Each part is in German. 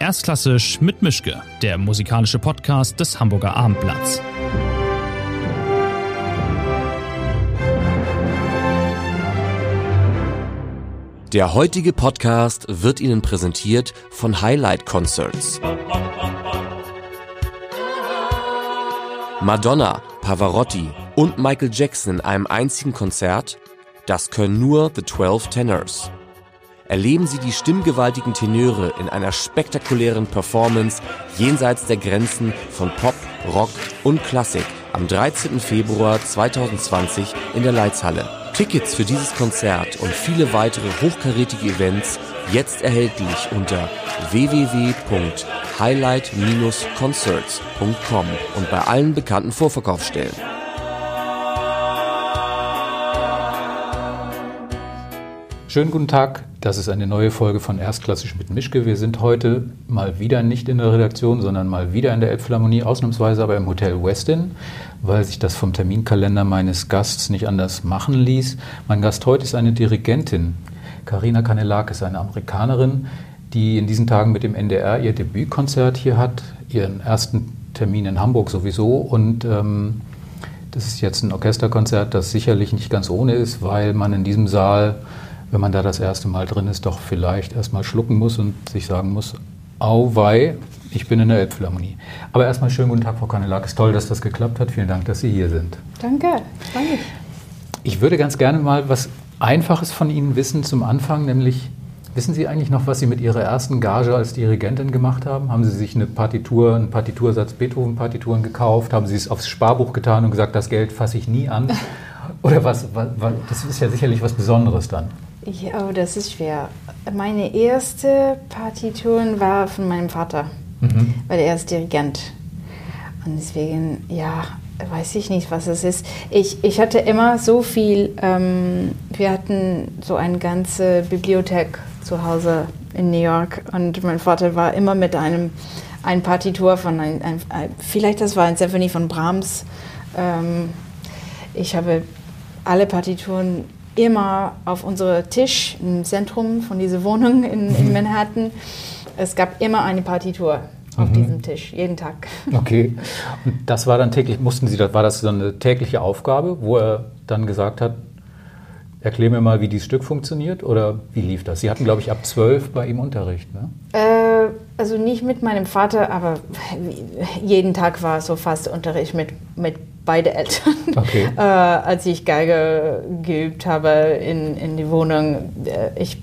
Erstklassisch mit Mischke, der musikalische Podcast des Hamburger Abendblatts. Der heutige Podcast wird Ihnen präsentiert von Highlight Concerts. Madonna, Pavarotti und Michael Jackson in einem einzigen Konzert? Das können nur The 12 Tenors. Erleben Sie die stimmgewaltigen Tenöre in einer spektakulären Performance jenseits der Grenzen von Pop, Rock und Klassik am 13. Februar 2020 in der Leitzhalle. Tickets für dieses Konzert und viele weitere hochkarätige Events jetzt erhältlich unter www.highlight-concerts.com und bei allen bekannten Vorverkaufsstellen. Schönen guten Tag, das ist eine neue Folge von Erstklassisch mit Mischke. Wir sind heute mal wieder nicht in der Redaktion, sondern mal wieder in der Elbphilharmonie, ausnahmsweise aber im Hotel Westin, weil sich das vom Terminkalender meines Gasts nicht anders machen ließ. Mein Gast heute ist eine Dirigentin. Karina Kanelak ist eine Amerikanerin, die in diesen Tagen mit dem NDR ihr Debütkonzert hier hat, ihren ersten Termin in Hamburg sowieso und ähm, das ist jetzt ein Orchesterkonzert, das sicherlich nicht ganz ohne ist, weil man in diesem Saal wenn man da das erste Mal drin ist, doch vielleicht erstmal schlucken muss und sich sagen muss, auwei, ich bin in der Elbphilharmonie. Aber erstmal schönen guten Tag, Frau Kanelak. Es ist toll, dass das geklappt hat. Vielen Dank, dass Sie hier sind. Danke, danke. Ich würde ganz gerne mal was Einfaches von Ihnen wissen zum Anfang, nämlich wissen Sie eigentlich noch, was Sie mit Ihrer ersten Gage als Dirigentin gemacht haben? Haben Sie sich eine Partitur, einen Partitursatz Beethoven-Partituren gekauft? Haben Sie es aufs Sparbuch getan und gesagt, das Geld fasse ich nie an? Oder was, was, das ist ja sicherlich was Besonderes dann. Ja, oh, das ist schwer. Meine erste Partitur war von meinem Vater, mhm. weil er ist Dirigent. Und deswegen, ja, weiß ich nicht, was es ist. Ich, ich hatte immer so viel, ähm, wir hatten so eine ganze Bibliothek zu Hause in New York und mein Vater war immer mit einem ein Partitur von ein, ein vielleicht das war ein Symphonie von Brahms. Ähm, ich habe alle Partituren immer auf unserem Tisch im Zentrum von dieser Wohnung in, in mhm. Manhattan. Es gab immer eine Partitur auf mhm. diesem Tisch, jeden Tag. Okay. Und das war dann täglich, mussten Sie, war das so eine tägliche Aufgabe, wo er dann gesagt hat, erklär mir mal, wie dieses Stück funktioniert oder wie lief das? Sie hatten, glaube ich, ab zwölf bei ihm Unterricht, ne? Äh, also nicht mit meinem Vater, aber jeden Tag war so fast Unterricht mit, mit beide Eltern. Okay. äh, als ich Geige geübt habe in, in die Wohnung, äh, ich,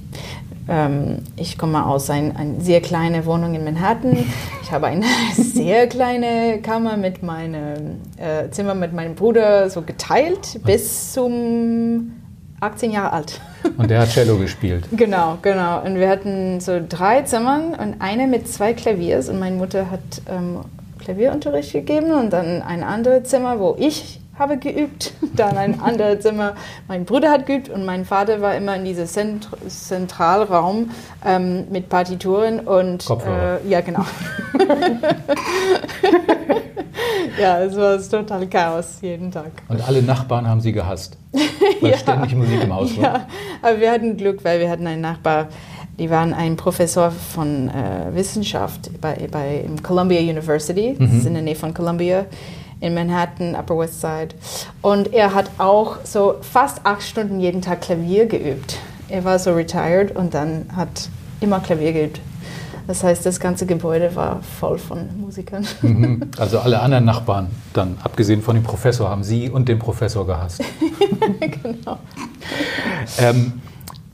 ähm, ich komme aus einer ein sehr kleinen Wohnung in Manhattan. Ich habe eine sehr kleine Kammer mit meinem äh, Zimmer mit meinem Bruder so geteilt bis zum 18 Jahre alt. Und der hat Cello gespielt. Genau, genau. Und wir hatten so drei Zimmern und eine mit zwei Klaviers und meine Mutter hat ähm, Klavierunterricht gegeben und dann ein anderes Zimmer, wo ich habe geübt, dann ein anderes Zimmer, mein Bruder hat geübt und mein Vater war immer in diesem Zent Zentralraum ähm, mit Partituren und Kopfhörer. Äh, ja genau. ja, es war total Chaos jeden Tag. Und alle Nachbarn haben sie gehasst, weil ja, ständig Musik im Haus war. Ja, aber wir hatten Glück, weil wir hatten einen Nachbar, die waren ein Professor von äh, Wissenschaft bei, bei Columbia University, mhm. das ist in der Nähe von Columbia in Manhattan, Upper West Side. Und er hat auch so fast acht Stunden jeden Tag Klavier geübt. Er war so retired und dann hat immer Klavier geübt. Das heißt, das ganze Gebäude war voll von Musikern. Mhm. Also alle anderen Nachbarn, dann abgesehen von dem Professor, haben Sie und den Professor gehasst. genau. ähm,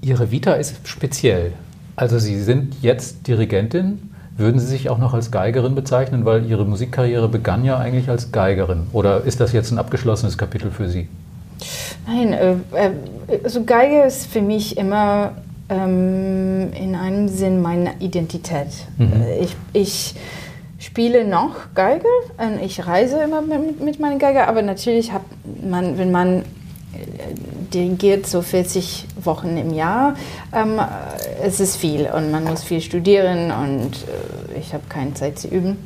Ihre Vita ist speziell. Also Sie sind jetzt Dirigentin. Würden Sie sich auch noch als Geigerin bezeichnen, weil Ihre Musikkarriere begann ja eigentlich als Geigerin? Oder ist das jetzt ein abgeschlossenes Kapitel für Sie? Nein, äh, äh, also Geige ist für mich immer ähm, in einem Sinn meine Identität. Mhm. Äh, ich, ich spiele noch Geige ich reise immer mit, mit meiner Geige, aber natürlich hat man, wenn man dirigiert so 40 Wochen im Jahr. Ähm, es ist viel und man muss viel studieren und äh, ich habe keine Zeit zu üben.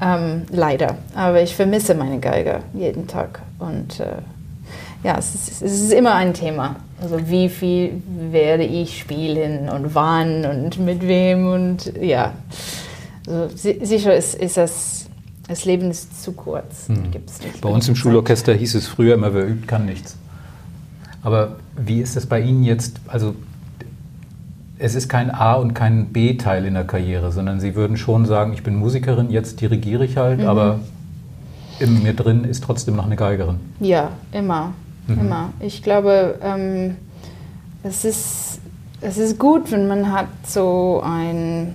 Ähm, leider. Aber ich vermisse meine Geige jeden Tag. Und äh, ja, es ist, es ist, immer ein Thema. Also wie viel werde ich spielen und wann und mit wem und ja. Also, sicher ist, ist das, das Leben ist zu kurz. Hm. Bei uns im Schulorchester hieß es früher immer, wer übt, kann nichts. Aber wie ist das bei Ihnen jetzt? Also es ist kein A- und kein B-Teil in der Karriere, sondern Sie würden schon sagen, ich bin Musikerin, jetzt dirigiere ich halt, mhm. aber in mir drin ist trotzdem noch eine Geigerin. Ja, immer, mhm. immer. Ich glaube, ähm, es, ist, es ist gut, wenn man hat so ein,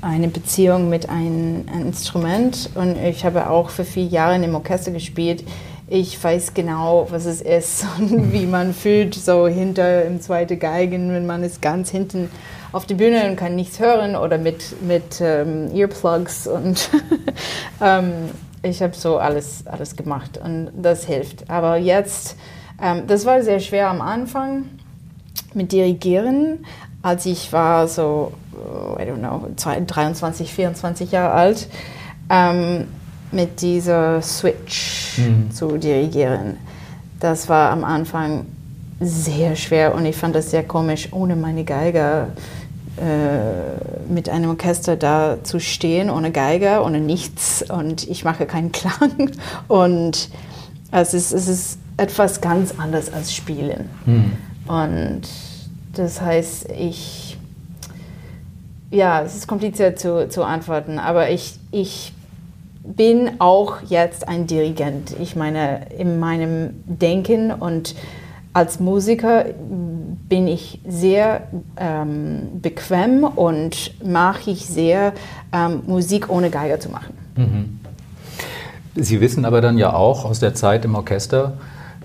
eine Beziehung mit einem ein Instrument und ich habe auch für vier Jahre im Orchester gespielt ich weiß genau, was es ist und wie man fühlt, so hinter im zweiten Geigen, wenn man ist ganz hinten auf der Bühne und kann nichts hören oder mit, mit ähm, Earplugs und ähm, ich habe so alles, alles gemacht und das hilft. Aber jetzt, ähm, das war sehr schwer am Anfang mit Dirigieren, als ich war so, oh, I don't know, 23, 24 Jahre alt. Mit dieser Switch mhm. zu dirigieren. Das war am Anfang sehr schwer und ich fand das sehr komisch, ohne meine Geiger äh, mit einem Orchester da zu stehen, ohne Geiger, ohne nichts und ich mache keinen Klang. Und es ist, es ist etwas ganz anderes als Spielen. Mhm. Und das heißt, ich, ja, es ist kompliziert zu, zu antworten, aber ich, ich bin auch jetzt ein Dirigent. Ich meine, in meinem Denken und als Musiker bin ich sehr ähm, bequem und mache ich sehr ähm, Musik ohne Geiger zu machen. Mhm. Sie wissen aber dann ja auch aus der Zeit im Orchester,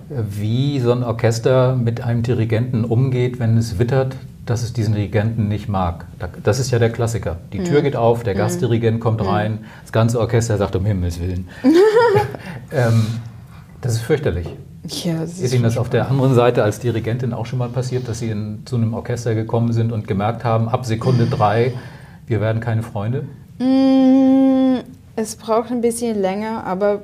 wie so ein Orchester mit einem Dirigenten umgeht, wenn es wittert, dass es diesen Dirigenten nicht mag. Das ist ja der Klassiker. Die Tür mhm. geht auf, der mhm. Gastdirigent kommt mhm. rein, das ganze Orchester sagt um Himmels Willen. ähm, das ist fürchterlich. Ja, das ist, ist Ihnen das auf der anderen Seite als Dirigentin auch schon mal passiert, dass Sie in, zu einem Orchester gekommen sind und gemerkt haben, ab Sekunde drei, wir werden keine Freunde? Mm, es braucht ein bisschen länger, aber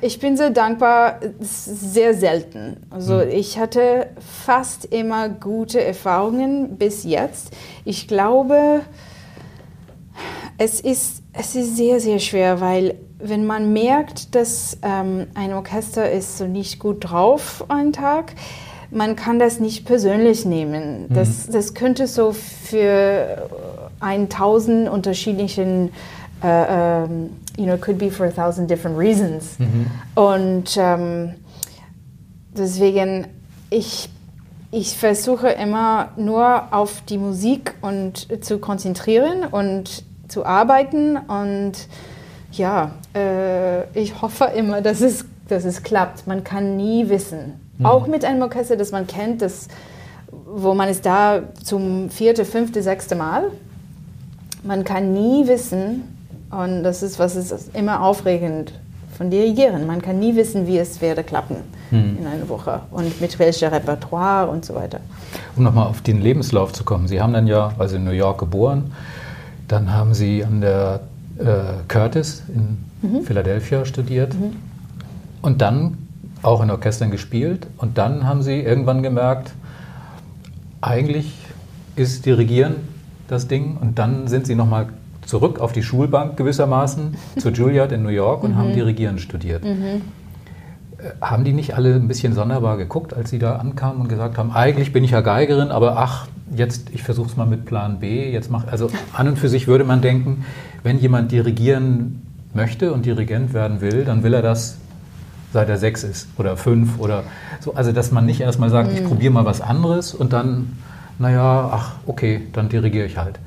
ich bin sehr dankbar, sehr selten. Also mhm. ich hatte fast immer gute Erfahrungen bis jetzt. Ich glaube, es ist, es ist sehr, sehr schwer, weil wenn man merkt, dass ähm, ein Orchester ist so nicht gut drauf einen Tag, man kann das nicht persönlich nehmen. Mhm. Das, das könnte so für 1000 unterschiedlichen äh, ähm, you know, it could be for a thousand different reasons. Mhm. Und ähm, deswegen, ich, ich versuche immer nur auf die Musik und zu konzentrieren und zu arbeiten und ja, äh, ich hoffe immer, dass es, dass es klappt. Man kann nie wissen. Mhm. Auch mit einem Orchester, das man kennt, das, wo man ist da zum vierte, fünfte, sechste Mal. Man kann nie wissen, und das ist, was ist immer aufregend von Dirigieren. Man kann nie wissen, wie es werde klappen hm. in einer Woche und mit welchem Repertoire und so weiter. Um nochmal auf den Lebenslauf zu kommen. Sie haben dann ja, also in New York geboren, dann haben Sie an der äh, Curtis in mhm. Philadelphia studiert mhm. und dann auch in Orchestern gespielt und dann haben Sie irgendwann gemerkt, eigentlich ist Dirigieren das Ding und dann sind Sie nochmal zurück auf die Schulbank gewissermaßen zur Juilliard in New York und mhm. haben Dirigieren studiert. Mhm. Äh, haben die nicht alle ein bisschen sonderbar geguckt, als sie da ankamen und gesagt haben, eigentlich bin ich ja Geigerin, aber ach, jetzt, ich versuche es mal mit Plan B, jetzt mach, also an und für sich würde man denken, wenn jemand dirigieren möchte und Dirigent werden will, dann will er das seit er sechs ist oder fünf oder so. Also, dass man nicht erstmal sagt, mhm. ich probiere mal was anderes und dann, naja, ach, okay, dann dirigiere ich halt.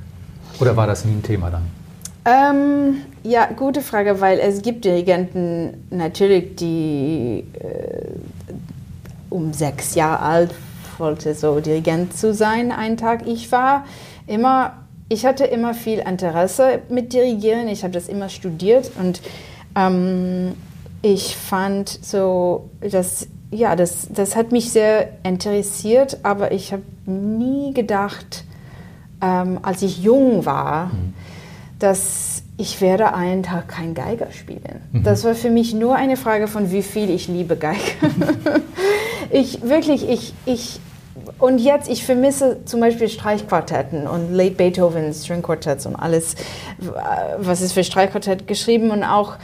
Oder war das nie ein Thema dann? Ähm, ja, gute Frage, weil es gibt Dirigenten natürlich, die äh, um sechs Jahre alt wollte so Dirigent zu sein einen Tag. Ich war immer, ich hatte immer viel Interesse mit Dirigieren. Ich habe das immer studiert und ähm, ich fand so, dass ja, das, das hat mich sehr interessiert, aber ich habe nie gedacht, ähm, als ich jung war, mhm. dass ich werde einen Tag kein Geiger spielen. Mhm. Das war für mich nur eine Frage von, wie viel ich liebe Geiger. ich wirklich, ich, ich, und jetzt, ich vermisse zum Beispiel Streichquartetten und Late Beethoven String Quartetts und alles, was ist für Streichquartett geschrieben und auch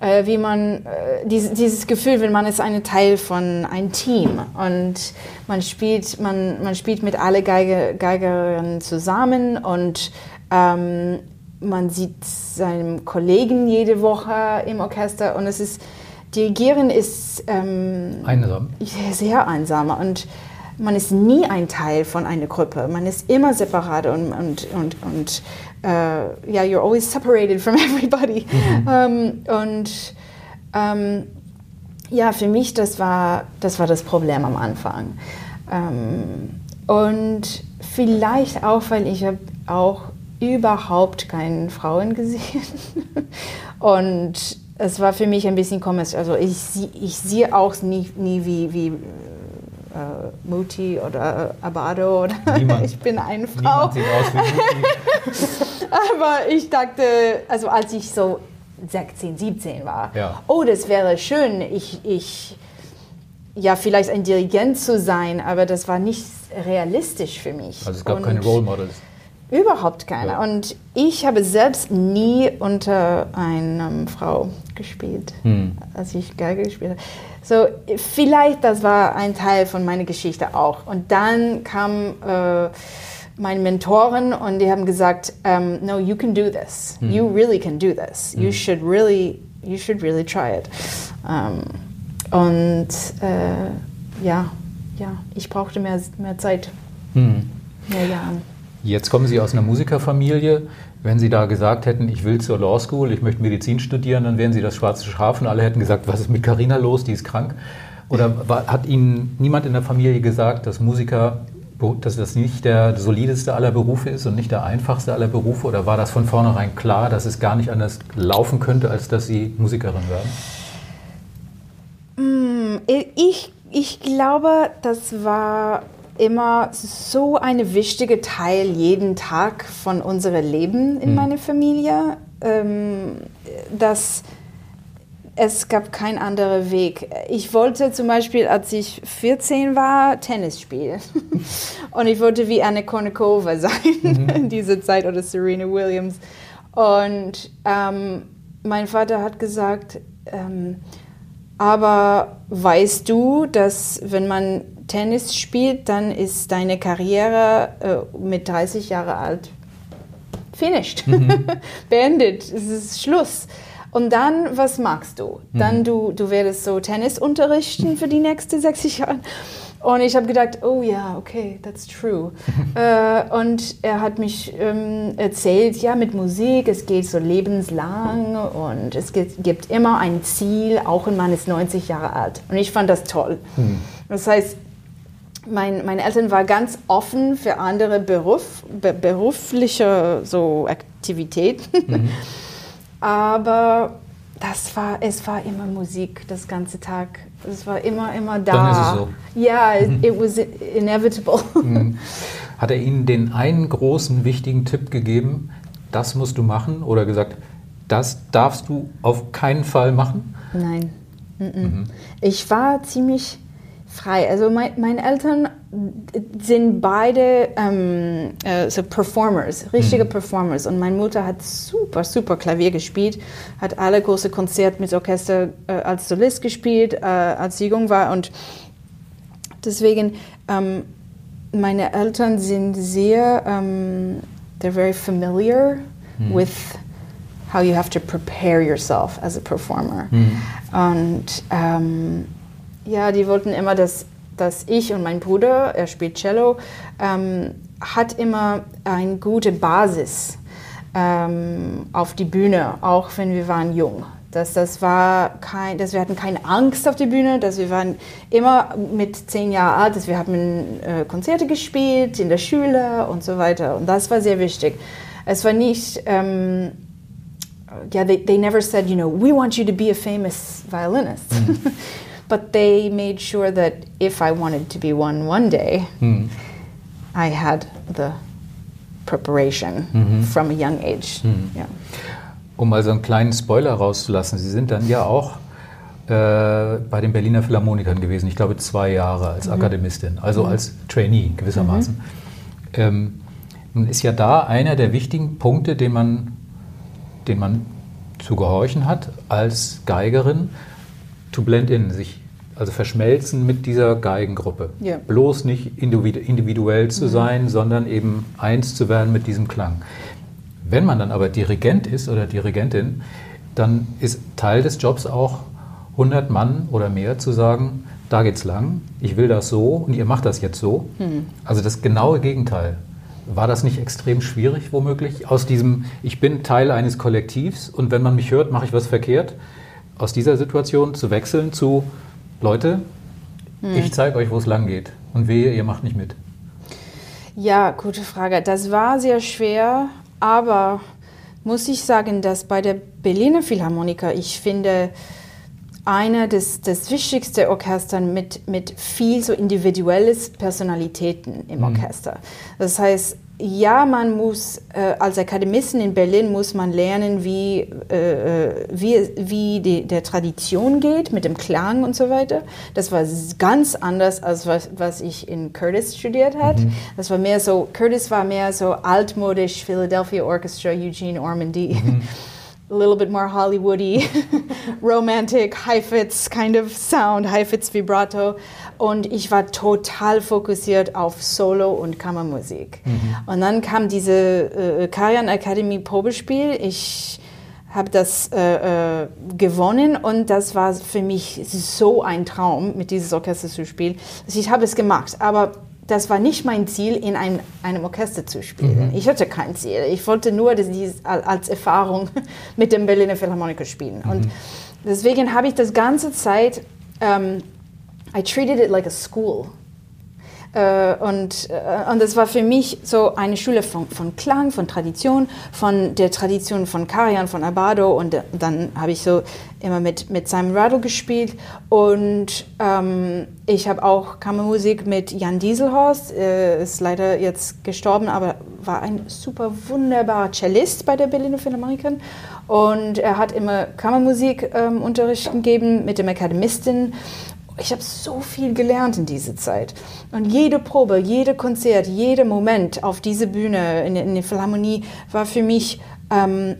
äh, wie man äh, dieses, dieses Gefühl, wenn man ist ein Teil von einem Team und man spielt, man, man spielt mit alle Geige, Geigerinnen zusammen und ähm, man sieht seinen Kollegen jede Woche im Orchester und es ist Dirigieren ist ähm, einsam. Sehr einsam und man ist nie ein Teil von einer Gruppe. Man ist immer separat und, und, und, und uh, yeah, you're always separated from everybody. Mhm. Um, und um, ja, für mich, das war, das war das Problem am Anfang. Und vielleicht auch, weil ich habe auch überhaupt keine Frauen gesehen. und es war für mich ein bisschen komisch. Also ich, ich sehe auch nie, nie wie, wie äh, Muti oder äh, Abado oder ich bin eine Frau. Aus wie. Aber ich dachte, also als ich so 16, 17 war, ja. oh, das wäre schön, ich, ich, ja, vielleicht ein Dirigent zu sein, aber das war nicht realistisch für mich. Also es gab Und keine Role Models. Überhaupt keine. Ja. Und ich habe selbst nie unter einer Frau gespielt, hm. als ich Geige gespielt habe. So, vielleicht das war ein Teil von meiner Geschichte auch. Und dann kam äh, meine Mentoren und die haben gesagt, um, no, you can do this. Hm. You really can do this. Hm. You should really, you should really try it. Um, und äh, ja, ja, ich brauchte mehr, mehr Zeit, hm. mehr Jahre. Jetzt kommen Sie aus einer Musikerfamilie. Wenn Sie da gesagt hätten, ich will zur Law School, ich möchte Medizin studieren, dann wären Sie das schwarze Schaf und alle hätten gesagt, was ist mit Carina los, die ist krank. Oder war, hat Ihnen niemand in der Familie gesagt, dass Musiker, dass das nicht der solideste aller Berufe ist und nicht der einfachste aller Berufe? Oder war das von vornherein klar, dass es gar nicht anders laufen könnte, als dass Sie Musikerin werden? Hm, ich, ich glaube, das war immer so ein wichtiger Teil jeden Tag von unserem Leben in mhm. meiner Familie, ähm, dass es gab keinen anderen Weg. Ich wollte zum Beispiel, als ich 14 war, Tennis spielen. Und ich wollte wie Anna Kournikova sein mhm. in dieser Zeit oder Serena Williams. Und ähm, mein Vater hat gesagt, ähm, aber weißt du, dass wenn man Tennis spielt, dann ist deine Karriere äh, mit 30 Jahre alt finished, mhm. beendet, es ist Schluss. Und dann, was magst du? Mhm. Dann du, du werdest so Tennis unterrichten für die nächsten 60 Jahre. Und ich habe gedacht, oh ja, okay, that's true. äh, und er hat mich ähm, erzählt, ja, mit Musik, es geht so lebenslang und es gibt, gibt immer ein Ziel, auch wenn man ist 90 Jahre alt. Und ich fand das toll. Mhm. Das heißt, mein, meine Eltern waren ganz offen für andere Beruf, be, berufliche so Aktivitäten. Mhm. Aber das war, es war immer Musik, das ganze Tag. Es war immer, immer da. Dann ist es so. Ja, it, mhm. it was inevitable. Mhm. Hat er Ihnen den einen großen, wichtigen Tipp gegeben, das musst du machen? Oder gesagt, das darfst du auf keinen Fall machen? Nein. Mhm. Ich war ziemlich frei. Also mein, meine Eltern sind beide ähm, äh, so Performers, richtige mhm. Performers. Und meine Mutter hat super, super Klavier gespielt, hat alle große Konzerte mit Orchester äh, als Solist gespielt, äh, als sie jung war. Und deswegen, ähm, meine Eltern sind sehr, ähm, they're very familiar mhm. with how you have to prepare yourself as a performer. Mhm. Und ähm, ja, die wollten immer, dass, dass ich und mein Bruder, er spielt Cello, ähm, hat immer eine gute Basis ähm, auf die Bühne, auch wenn wir waren jung. Dass das war kein, dass wir hatten keine Angst auf die Bühne, dass wir waren immer mit zehn Jahren alt, dass wir haben äh, Konzerte gespielt in der Schule und so weiter. Und das war sehr wichtig. Es war nicht ähm, yeah, they, they never said, you know, we want you to be a famous violinist. Mm. but they made sure that if I wanted to be one one day, mm. I had the preparation mhm. from a young age. Mhm. Ja. Um mal so einen kleinen Spoiler rauszulassen, Sie sind dann ja auch äh, bei den Berliner Philharmonikern gewesen. Ich glaube zwei Jahre als mhm. Akademistin, also mhm. als Trainee gewissermaßen. Mhm. Ähm, nun ist ja da einer der wichtigen Punkte, den man, den man zu gehorchen hat als Geigerin, to blend in, sich also verschmelzen mit dieser Geigengruppe. Yeah. Bloß nicht individuell zu mhm. sein, sondern eben eins zu werden mit diesem Klang. Wenn man dann aber Dirigent ist oder Dirigentin, dann ist Teil des Jobs auch 100 Mann oder mehr zu sagen, da geht's lang, ich will das so und ihr macht das jetzt so. Mhm. Also das genaue Gegenteil. War das nicht extrem schwierig, womöglich, aus diesem, ich bin Teil eines Kollektivs und wenn man mich hört, mache ich was verkehrt, aus dieser Situation zu wechseln zu, Leute, hm. ich zeige euch, wo es lang geht und wehe, ihr macht nicht mit? Ja, gute Frage. Das war sehr schwer, aber muss ich sagen, dass bei der Berliner Philharmoniker, ich finde, einer des, des wichtigsten Orchestern mit, mit viel so individuelles Personalitäten im mhm. Orchester. Das heißt, ja, man muss äh, als Akademistin in Berlin muss man lernen, wie, äh, äh, wie, wie die, der Tradition geht mit dem Klang und so weiter. Das war ganz anders als was, was ich in Curtis studiert habe. Mhm. Das war mehr so, Curtis war mehr so altmodisch Philadelphia Orchestra, Eugene Ormandy. Mhm. a little bit more Hollywoody, romantic, Heifetz kind of sound, Heifetz vibrato. Und ich war total fokussiert auf Solo und Kammermusik. Mhm. Und dann kam diese äh, Karajan Academy Probespiel. Ich habe das äh, äh, gewonnen und das war für mich so ein Traum, mit dieses Orchester zu spielen. Also ich habe es gemacht, aber das war nicht mein Ziel, in ein, einem Orchester zu spielen. Mhm. Ich hatte kein Ziel. Ich wollte nur das, als Erfahrung mit dem Berliner Philharmoniker spielen. Mhm. Und deswegen habe ich das ganze Zeit, ähm, I treated it like a school. Äh, und, äh, und das war für mich so eine Schule von, von Klang, von Tradition, von der Tradition von Karajan, von Abado. Und äh, dann habe ich so immer mit, mit Simon Rattle gespielt. Und ähm, ich habe auch Kammermusik mit Jan Dieselhorst, äh, ist leider jetzt gestorben, aber war ein super wunderbarer Cellist bei der Berliner Philharmonikern. Und er hat immer Kammermusikunterricht ähm, gegeben mit dem Akademistin ich habe so viel gelernt in dieser Zeit. Und jede Probe, jede Konzert, jeder Moment auf dieser Bühne in, in der Philharmonie war für mich ähm,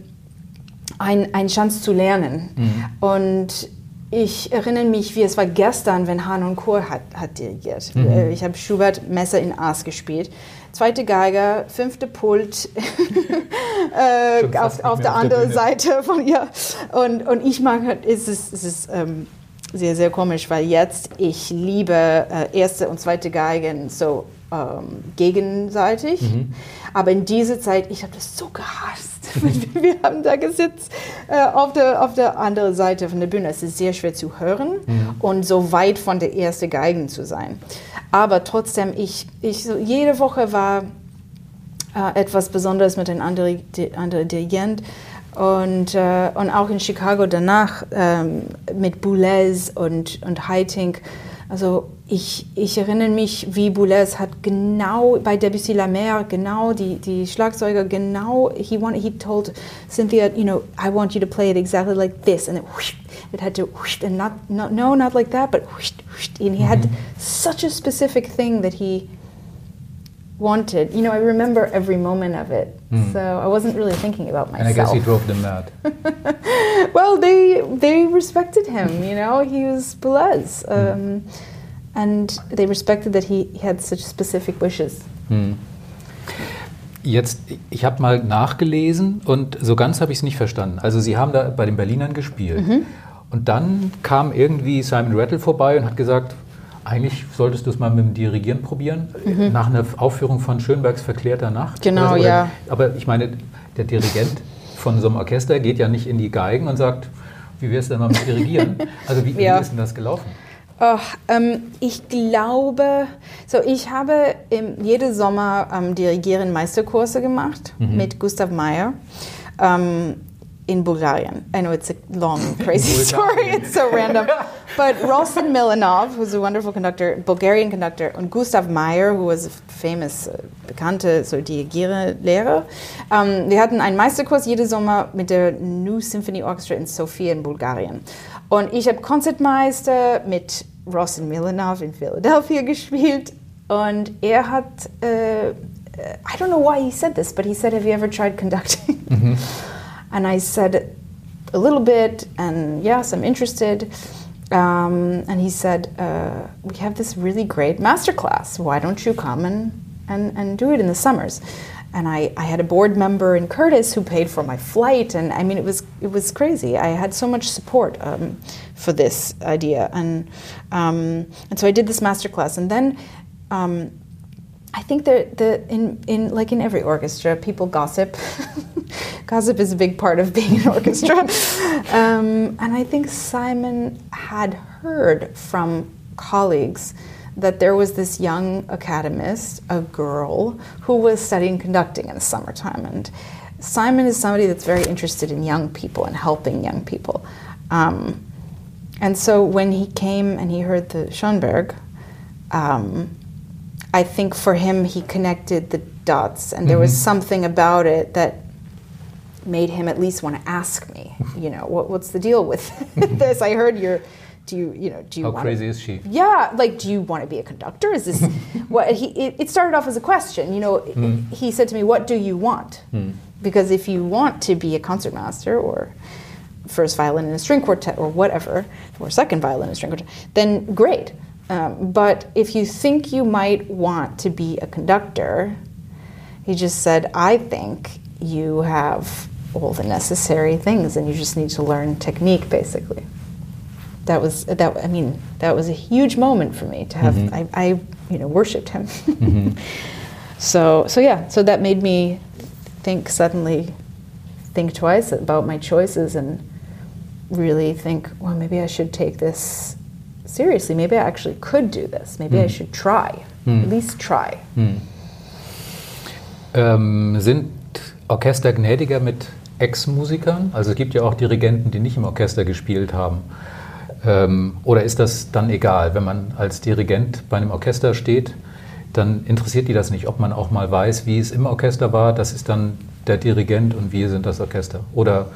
ein, ein Chance zu lernen. Mhm. Und ich erinnere mich, wie es war gestern, wenn Hanon Chor hat, hat dirigiert. Mhm. Äh, ich habe Schubert Messer in Aas gespielt. Zweite Geiger, fünfte Pult äh, auf, auf der anderen Seite von ihr. Und, und ich mag, es ist, es ist ähm, sehr, sehr komisch, weil jetzt ich liebe äh, erste und zweite Geigen so ähm, gegenseitig. Mhm. Aber in dieser Zeit, ich habe das so gehasst. Wir haben da gesitzt äh, auf, der, auf der anderen Seite von der Bühne. Es ist sehr schwer zu hören mhm. und so weit von der ersten Geigen zu sein. Aber trotzdem, ich, ich so, jede Woche war äh, etwas Besonderes mit einem anderen, anderen Dirigent. Und, äh, und auch in Chicago danach ähm, mit Boulez und, und Haitink. Also ich, ich erinnere mich, wie Boulez hat genau bei Debussy La Mer, genau die, die Schlagzeuger, genau, he, wanted, he told Cynthia, you know, I want you to play it exactly like this. And it, it had to, and not, not, no, not like that, but. And he had -hmm. such a specific thing that he wanted. You know, I remember every moment of it. Mm. So I wasn't really thinking about myself. And I guess he drove them mad. well, they they respected him. You know, he was Boulez, hmm. um, mm. and they respected that he, had such specific wishes. Mm. Jetzt, ich habe mal nachgelesen und so ganz habe ich es nicht verstanden. Also Sie haben da bei den Berlinern gespielt. -hmm. Und dann kam irgendwie Simon Rattle vorbei und hat gesagt, eigentlich solltest du es mal mit dem Dirigieren probieren, mhm. nach einer Aufführung von Schönbergs Verklärter Nacht. Genau, oder, ja. Aber ich meine, der Dirigent von so einem Orchester geht ja nicht in die Geigen und sagt, wie wirst du denn mal mit Dirigieren? Also wie, ja. wie ist denn das gelaufen? Oh, ähm, ich glaube, so ich habe im, jeden Sommer ähm, Dirigieren Meisterkurse gemacht mhm. mit Gustav Meyer. Ähm, in Bulgarian. I know it's a long, crazy story. It's so random. But Rostin Milanov, who's a wonderful conductor, Bulgarian conductor, and Gustav Meyer, who was a famous, uh, bekannte so Dirigierlehrer, um, wir hatten einen Meisterkurs jeden Sommer mit der New Symphony Orchestra in Sofia in Bulgarien. Und ich habe Konzertmeister mit Ross Milanov in Philadelphia gespielt. Und er hat, uh, I don't know why he said this, but he said, Have you ever tried conducting? Mm-hmm. And I said, A little bit, and yes, I'm interested. Um, and he said, uh, We have this really great master class. Why don't you come and, and, and do it in the summers? and I, I had a board member in Curtis who paid for my flight, and I mean it was it was crazy. I had so much support um, for this idea, and um, and so I did this master class, and then. Um, I think that the in, in like in every orchestra, people gossip. gossip is a big part of being an orchestra, um, and I think Simon had heard from colleagues that there was this young academist, a girl, who was studying conducting in the summertime. And Simon is somebody that's very interested in young people and helping young people. Um, and so when he came and he heard the Schoenberg, um, I think for him he connected the dots, and there mm-hmm. was something about it that made him at least want to ask me, you know, what, what's the deal with this? I heard you're do you you know do you how want crazy is she yeah like do you want to be a conductor is this what he it, it, started off as a question you know mm. he said to me what do you want mm. because if you want to be a concertmaster or first violin in a string quartet or whatever or second violin in a string quartet then great um, but if you think you might want to be a conductor he just said i think you have all the necessary things and you just need to learn technique basically that was that I mean that was a huge moment for me to have mm-hmm. I, I, you know worshipped him. mm-hmm. So so yeah, so that made me think suddenly think twice about my choices and really think, well, maybe I should take this seriously. Maybe I actually could do this. Maybe mm. I should try. Mm. At least try. Mm. Ähm, sind Orchester gnädiger mit Ex-Musikern? Also es gibt ja auch Dirigenten, die nicht im Orchester gespielt haben. Ähm, oder ist das dann egal, wenn man als Dirigent bei einem Orchester steht, dann interessiert die das nicht, ob man auch mal weiß, wie es im Orchester war. Das ist dann der Dirigent und wir sind das Orchester. Oder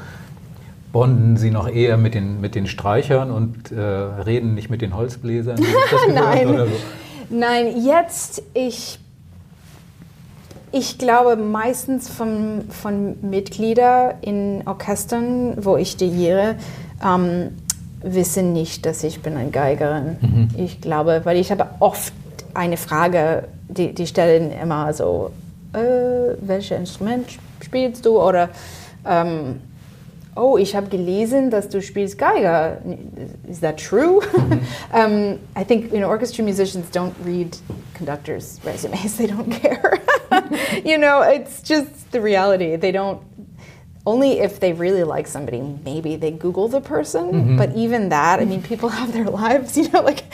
bonden Sie noch eher mit den, mit den Streichern und äh, reden nicht mit den Holzbläsern? Nein. So? Nein, jetzt ich ich glaube meistens von, von Mitgliedern in Orchestern, wo ich dirigiere, ähm, wissen nicht, dass ich bin eine Geigerin. Mhm. Ich glaube, weil ich habe oft eine Frage, die, die stellen immer so, äh, welches Instrument spielst du? Oder, ähm, oh, ich habe gelesen, dass du spielst Geiger. Is that true? Um, I think you know, orchestra musicians don't read conductors' resumes. They don't care. you know, it's just the reality. They don't only if they really like somebody, maybe they Google the person. Mm-hmm. But even that, I mean, people have their lives, you know, like,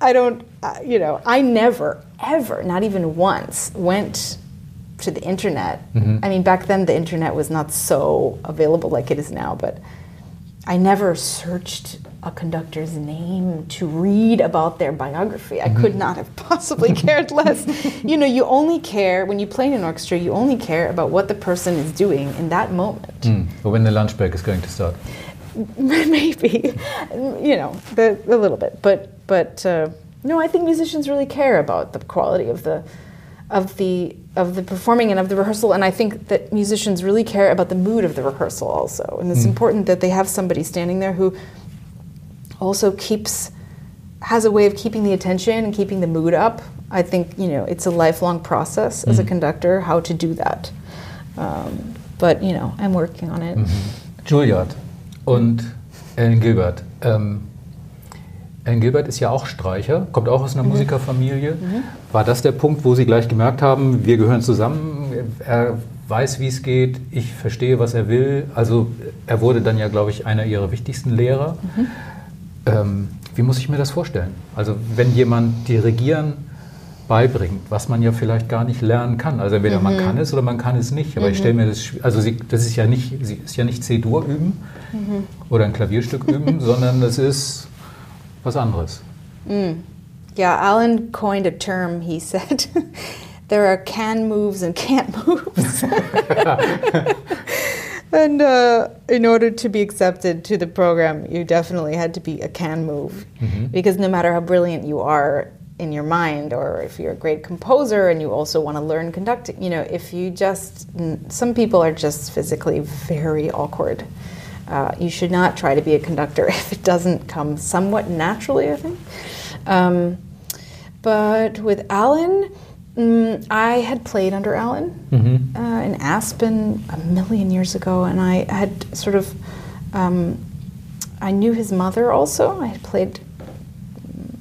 I don't, uh, you know, I never, ever, not even once, went to the internet. Mm-hmm. I mean, back then the internet was not so available like it is now, but I never searched a conductor's name to read about their biography. I could mm-hmm. not have possibly cared less. you know, you only care when you play in an orchestra. You only care about what the person is doing in that moment. Mm. Or when the lunch break is going to start. Maybe, you know, the, a little bit, but but uh, no, I think musicians really care about the quality of the of the of the performing and of the rehearsal and i think that musicians really care about the mood of the rehearsal also and it's mm. important that they have somebody standing there who also keeps has a way of keeping the attention and keeping the mood up i think you know it's a lifelong process mm. as a mm. conductor how to do that um, but you know i'm working on it mhm. juilliard und ellen gilbert ähm, Alan Gilbert ist ja auch Streicher, kommt auch aus einer mhm. Musikerfamilie. Mhm. War das der Punkt, wo Sie gleich gemerkt haben, wir gehören zusammen, er weiß, wie es geht, ich verstehe, was er will. Also er wurde dann ja, glaube ich, einer Ihrer wichtigsten Lehrer. Mhm. Ähm, wie muss ich mir das vorstellen? Also wenn jemand Dirigieren beibringt, was man ja vielleicht gar nicht lernen kann. Also entweder mhm. man kann es oder man kann es nicht. Aber mhm. ich stelle mir das, also sie, das ist ja nicht, sie ist ja nicht C-Dur üben mhm. oder ein Klavierstück üben, sondern es ist was anderes. Mm. Yeah, Alan coined a term. He said, "There are can moves and can't moves." and uh, in order to be accepted to the program, you definitely had to be a can move. Mm-hmm. Because no matter how brilliant you are in your mind, or if you're a great composer and you also want to learn conducting, you know, if you just, some people are just physically very awkward. Uh, you should not try to be a conductor if it doesn't come somewhat naturally, I think. Um, but with Alan, mm, I had played under Alan mm-hmm. uh, in Aspen a million years ago, and I had sort of, um, I knew his mother also. I had played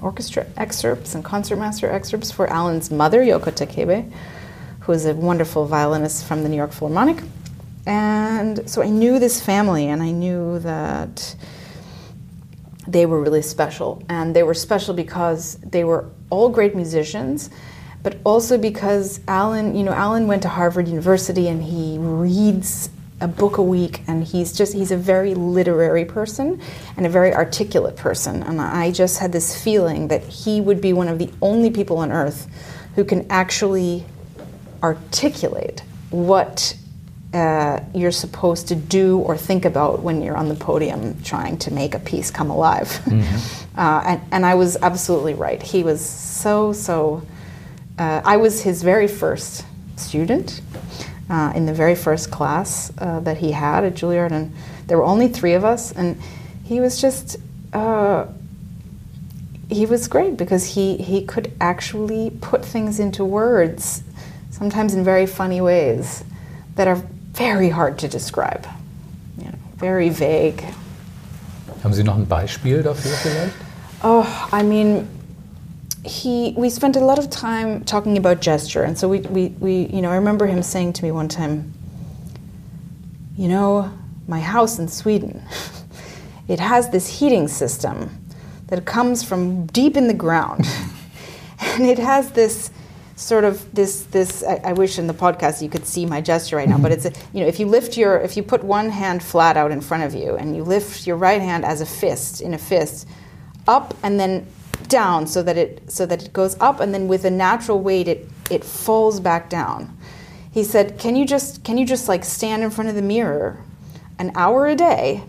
orchestra excerpts and concertmaster excerpts for Alan's mother, Yoko Takebe, who is a wonderful violinist from the New York Philharmonic. And so I knew this family, and I knew that they were really special. And they were special because they were all great musicians, but also because Alan, you know, Alan went to Harvard University and he reads a book a week and he's just he's a very literary person and a very articulate person and i just had this feeling that he would be one of the only people on earth who can actually articulate what uh, you're supposed to do or think about when you're on the podium trying to make a piece come alive. Mm-hmm. uh, and, and, I was absolutely right. He was so, so. Uh, I was his very first student uh, in the very first class uh, that he had at Juilliard, and there were only three of us, and he was just. Uh, he was great because he, he could actually put things into words, sometimes in very funny ways, that are very hard to describe. You know, very vague. Haben Sie noch ein Beispiel dafür vielleicht? Oh, I mean, he we spent a lot of time talking about gesture, and so we, we, we you know I remember him saying to me one time, you know, my house in Sweden, it has this heating system that comes from deep in the ground, and it has this sort of this this I, I, wish in the podcast you could see my gesture right now but mm-hmm. it's a, you know if you lift your if you put one hand flat out in front of you and you lift your right hand as a fist in a fist up and then down so that it so that it goes up and then with a natural weight it it falls back down. He said can you just can you just like stand in front of the mirror an hour a day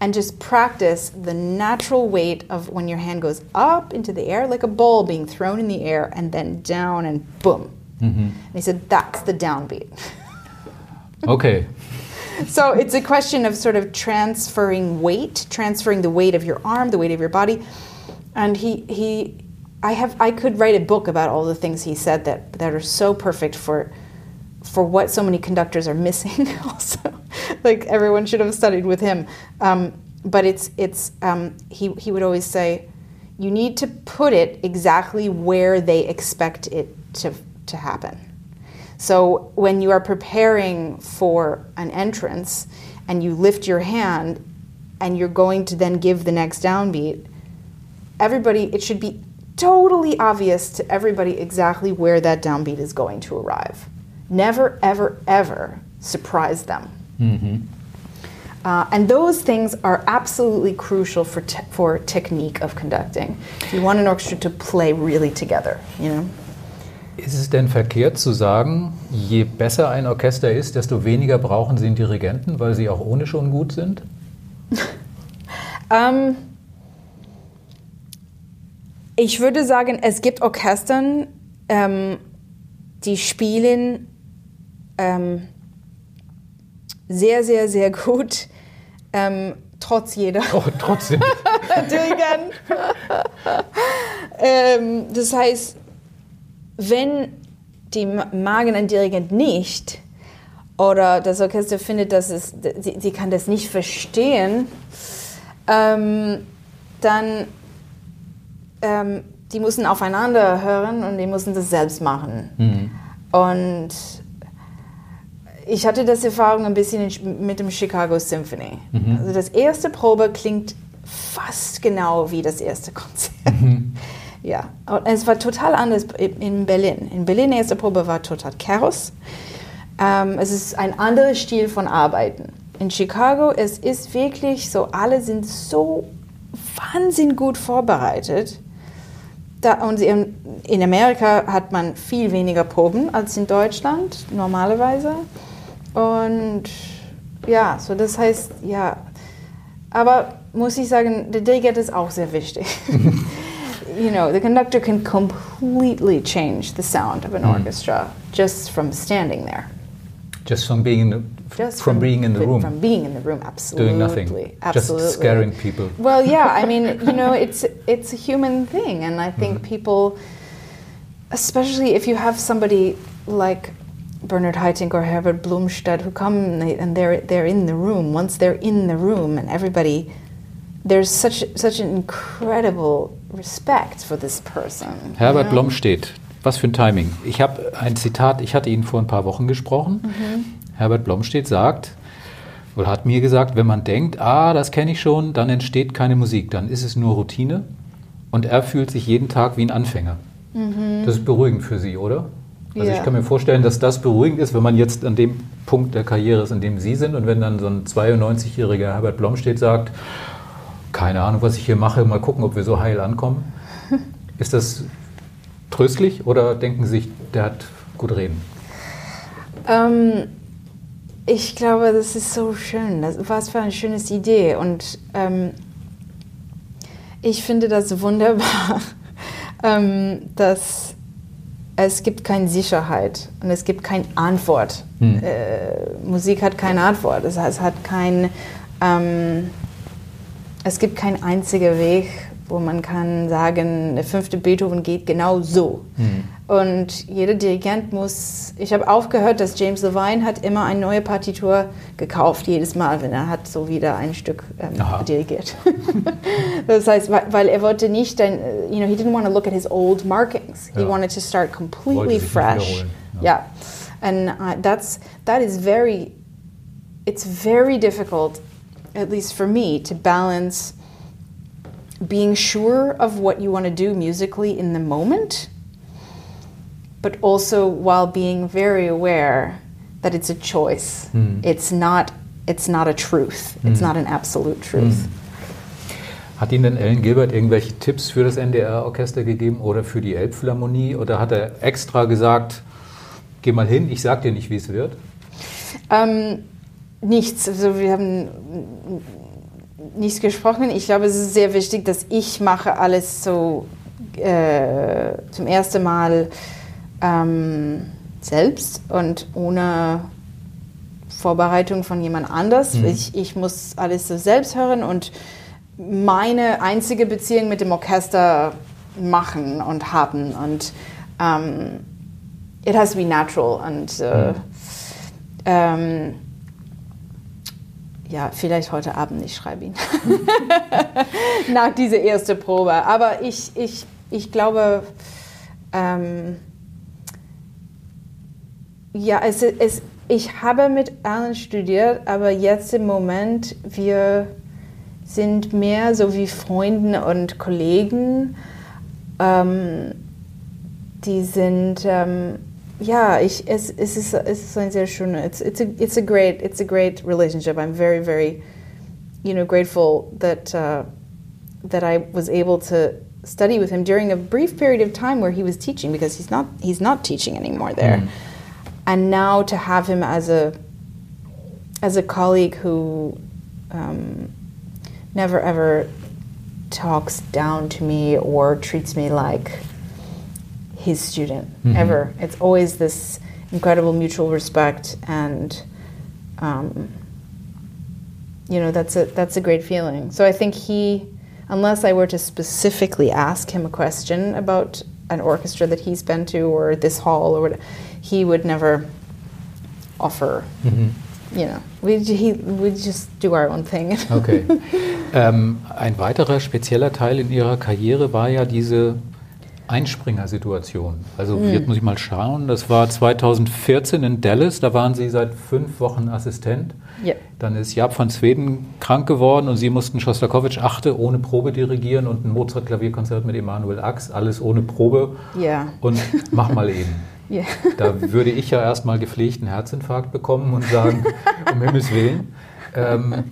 and just practice the natural weight of when your hand goes up into the air, like a ball being thrown in the air, and then down and boom. Mm-hmm. And he said, that's the downbeat. okay. so it's a question of sort of transferring weight, transferring the weight of your arm, the weight of your body. And he, he I have I could write a book about all the things he said that, that are so perfect for for what so many conductors are missing also. Like everyone should have studied with him. Um, but it's it's um, he, he would always say you need to put it exactly where they expect it to, to happen. So when you are preparing for an entrance and you lift your hand and you're going to then give the next downbeat everybody it should be totally obvious to everybody exactly where that downbeat is going to arrive never, ever, ever surprise them. Mm-hmm. Uh, and those things are absolutely crucial for, for technique of conducting. You want an orchestra to play really together, you know. Ist es denn verkehrt zu sagen, je besser ein Orchester ist, desto weniger brauchen sie einen Dirigenten, weil sie auch ohne schon gut sind? ähm, ich würde sagen, es gibt Orchestern, ähm, die spielen ähm, sehr, sehr, sehr gut, ähm, trotz jeder. Oh, trotzdem. Ähm, das heißt, wenn die magen ein Dirigent nicht oder das Orchester findet, dass es, sie, sie kann das nicht verstehen, ähm, dann ähm, die müssen aufeinander hören und die müssen das selbst machen. Mhm. Und ich hatte das Erfahrung ein bisschen mit dem Chicago Symphony. Mhm. Also das erste Probe klingt fast genau wie das erste Konzert. Mhm. Ja, und es war total anders in Berlin. In Berlin, die erste Probe war total Chaos. Ähm, es ist ein anderer Stil von Arbeiten. In Chicago, es ist wirklich so, alle sind so wahnsinnig gut vorbereitet. Da, und in Amerika hat man viel weniger Proben als in Deutschland normalerweise. Und Ja, so das heißt, ja. Aber muss ich sagen, der Dirigent ist auch sehr wichtig. you know, the conductor can completely change the sound of an Mm. orchestra just from standing there. Just from being in the, Just from, being in the room, From being in the room, absolutely. doing nothing, Absolutely. just scaring people. Well, yeah, I mean, you know, it's it's a human thing, and I think people, especially if you have somebody like Bernard Haitink or Herbert Blumstedt who come and, they, and they're they're in the room. Once they're in the room, and everybody, there's such such an incredible respect for this person. you Herbert know? Blom steht. Was für ein Timing. Ich habe ein Zitat, ich hatte ihn vor ein paar Wochen gesprochen. Mhm. Herbert Blomstedt sagt, oder hat mir gesagt, wenn man denkt, ah, das kenne ich schon, dann entsteht keine Musik, dann ist es nur Routine. Und er fühlt sich jeden Tag wie ein Anfänger. Das ist beruhigend für Sie, oder? Also. Ja. ich kann mir vorstellen, dass das beruhigend ist, wenn man jetzt an dem Punkt der Karriere ist, an dem Sie sind und wenn dann so ein 92-jähriger Herbert Blomstedt sagt, keine Ahnung, was ich hier mache, mal gucken, ob wir so heil ankommen. Ist das tröstlich oder denken Sie sich, der hat gut reden? Ähm, ich glaube, das ist so schön. Das, was für eine schöne Idee. Und ähm, ich finde das wunderbar, ähm, dass es gibt keine Sicherheit und es gibt keine Antwort. Hm. Äh, Musik hat keine Antwort. Das heißt, es hat kein, ähm, es gibt keinen einzigen Weg, wo man kann sagen, der fünfte Beethoven geht genau so. Hm. Und jeder Dirigent muss, ich habe aufgehört, dass James Levine hat immer eine neue Partitur gekauft, jedes Mal, wenn er hat so wieder ein Stück ähm, dirigiert. das heißt, weil, weil er wollte nicht, ein, you know, he didn't want to look at his old markings. He Ja. wanted to start completely fresh. ja. Yeah, and uh, that's that is very, it's very difficult, at least for me, to balance being sure of what you want to do musically in the moment, but also while being very aware that it's a choice. Hmm. It's not. It's not a truth. It's not an absolute truth. Hat Ihnen denn Ellen Gilbert irgendwelche Tipps für das NDR-Orchester gegeben oder für die Elbphilharmonie? Oder hat er extra gesagt, geh mal hin, ich sag dir nicht, wie es wird? Ähm, nichts. Also wir haben nichts gesprochen. Ich glaube, es ist sehr wichtig, dass ich mache alles so äh, zum ersten Mal ähm, selbst und ohne Vorbereitung von jemand anders. Ich, ich muss alles so selbst hören und meine einzige Beziehung mit dem Orchester machen und haben und ähm, it has to be natural und äh, ähm, ja, vielleicht heute Abend, ich schreibe ihn. Nach dieser ersten Probe. Aber ich, ich, ich glaube, ähm, ja, es, es, ich habe mit Alan studiert, aber jetzt im Moment, wir sind mehr so wie Freunde und Kollegen. Ähm, die sind, ähm, ja, ich, es, es, ist, es ist ein sehr schöner, it's, it's, a, it's, a great, it's a great relationship. I'm very, very, you know, grateful that, uh, that I was able to study with him during a brief period of time where he was teaching because he's not, he's not teaching anymore there. And now to have him as a, as a colleague who um, never ever talks down to me or treats me like his student ever. It's always this incredible mutual respect, and um, you know that's a that's a great feeling. So I think he, unless I were to specifically ask him a question about an orchestra that he's been to or this hall or what, he would never offer. You know, we he we just do our own thing. Okay. ähm, ein weiterer spezieller Teil in Ihrer Karriere war ja diese Einspringersituation. Also jetzt muss ich mal schauen, das war 2014 in Dallas, da waren Sie seit fünf Wochen Assistent. Ja. Dann ist Jaap van Zweden krank geworden und Sie mussten Schostakowitsch achte ohne Probe dirigieren und ein Mozart-Klavierkonzert mit Emanuel Ax, alles ohne Probe. Ja. Und mach mal eben. Ja. Da würde ich ja erstmal gepflegt einen Herzinfarkt bekommen und sagen, um Himmels Willen. Ähm,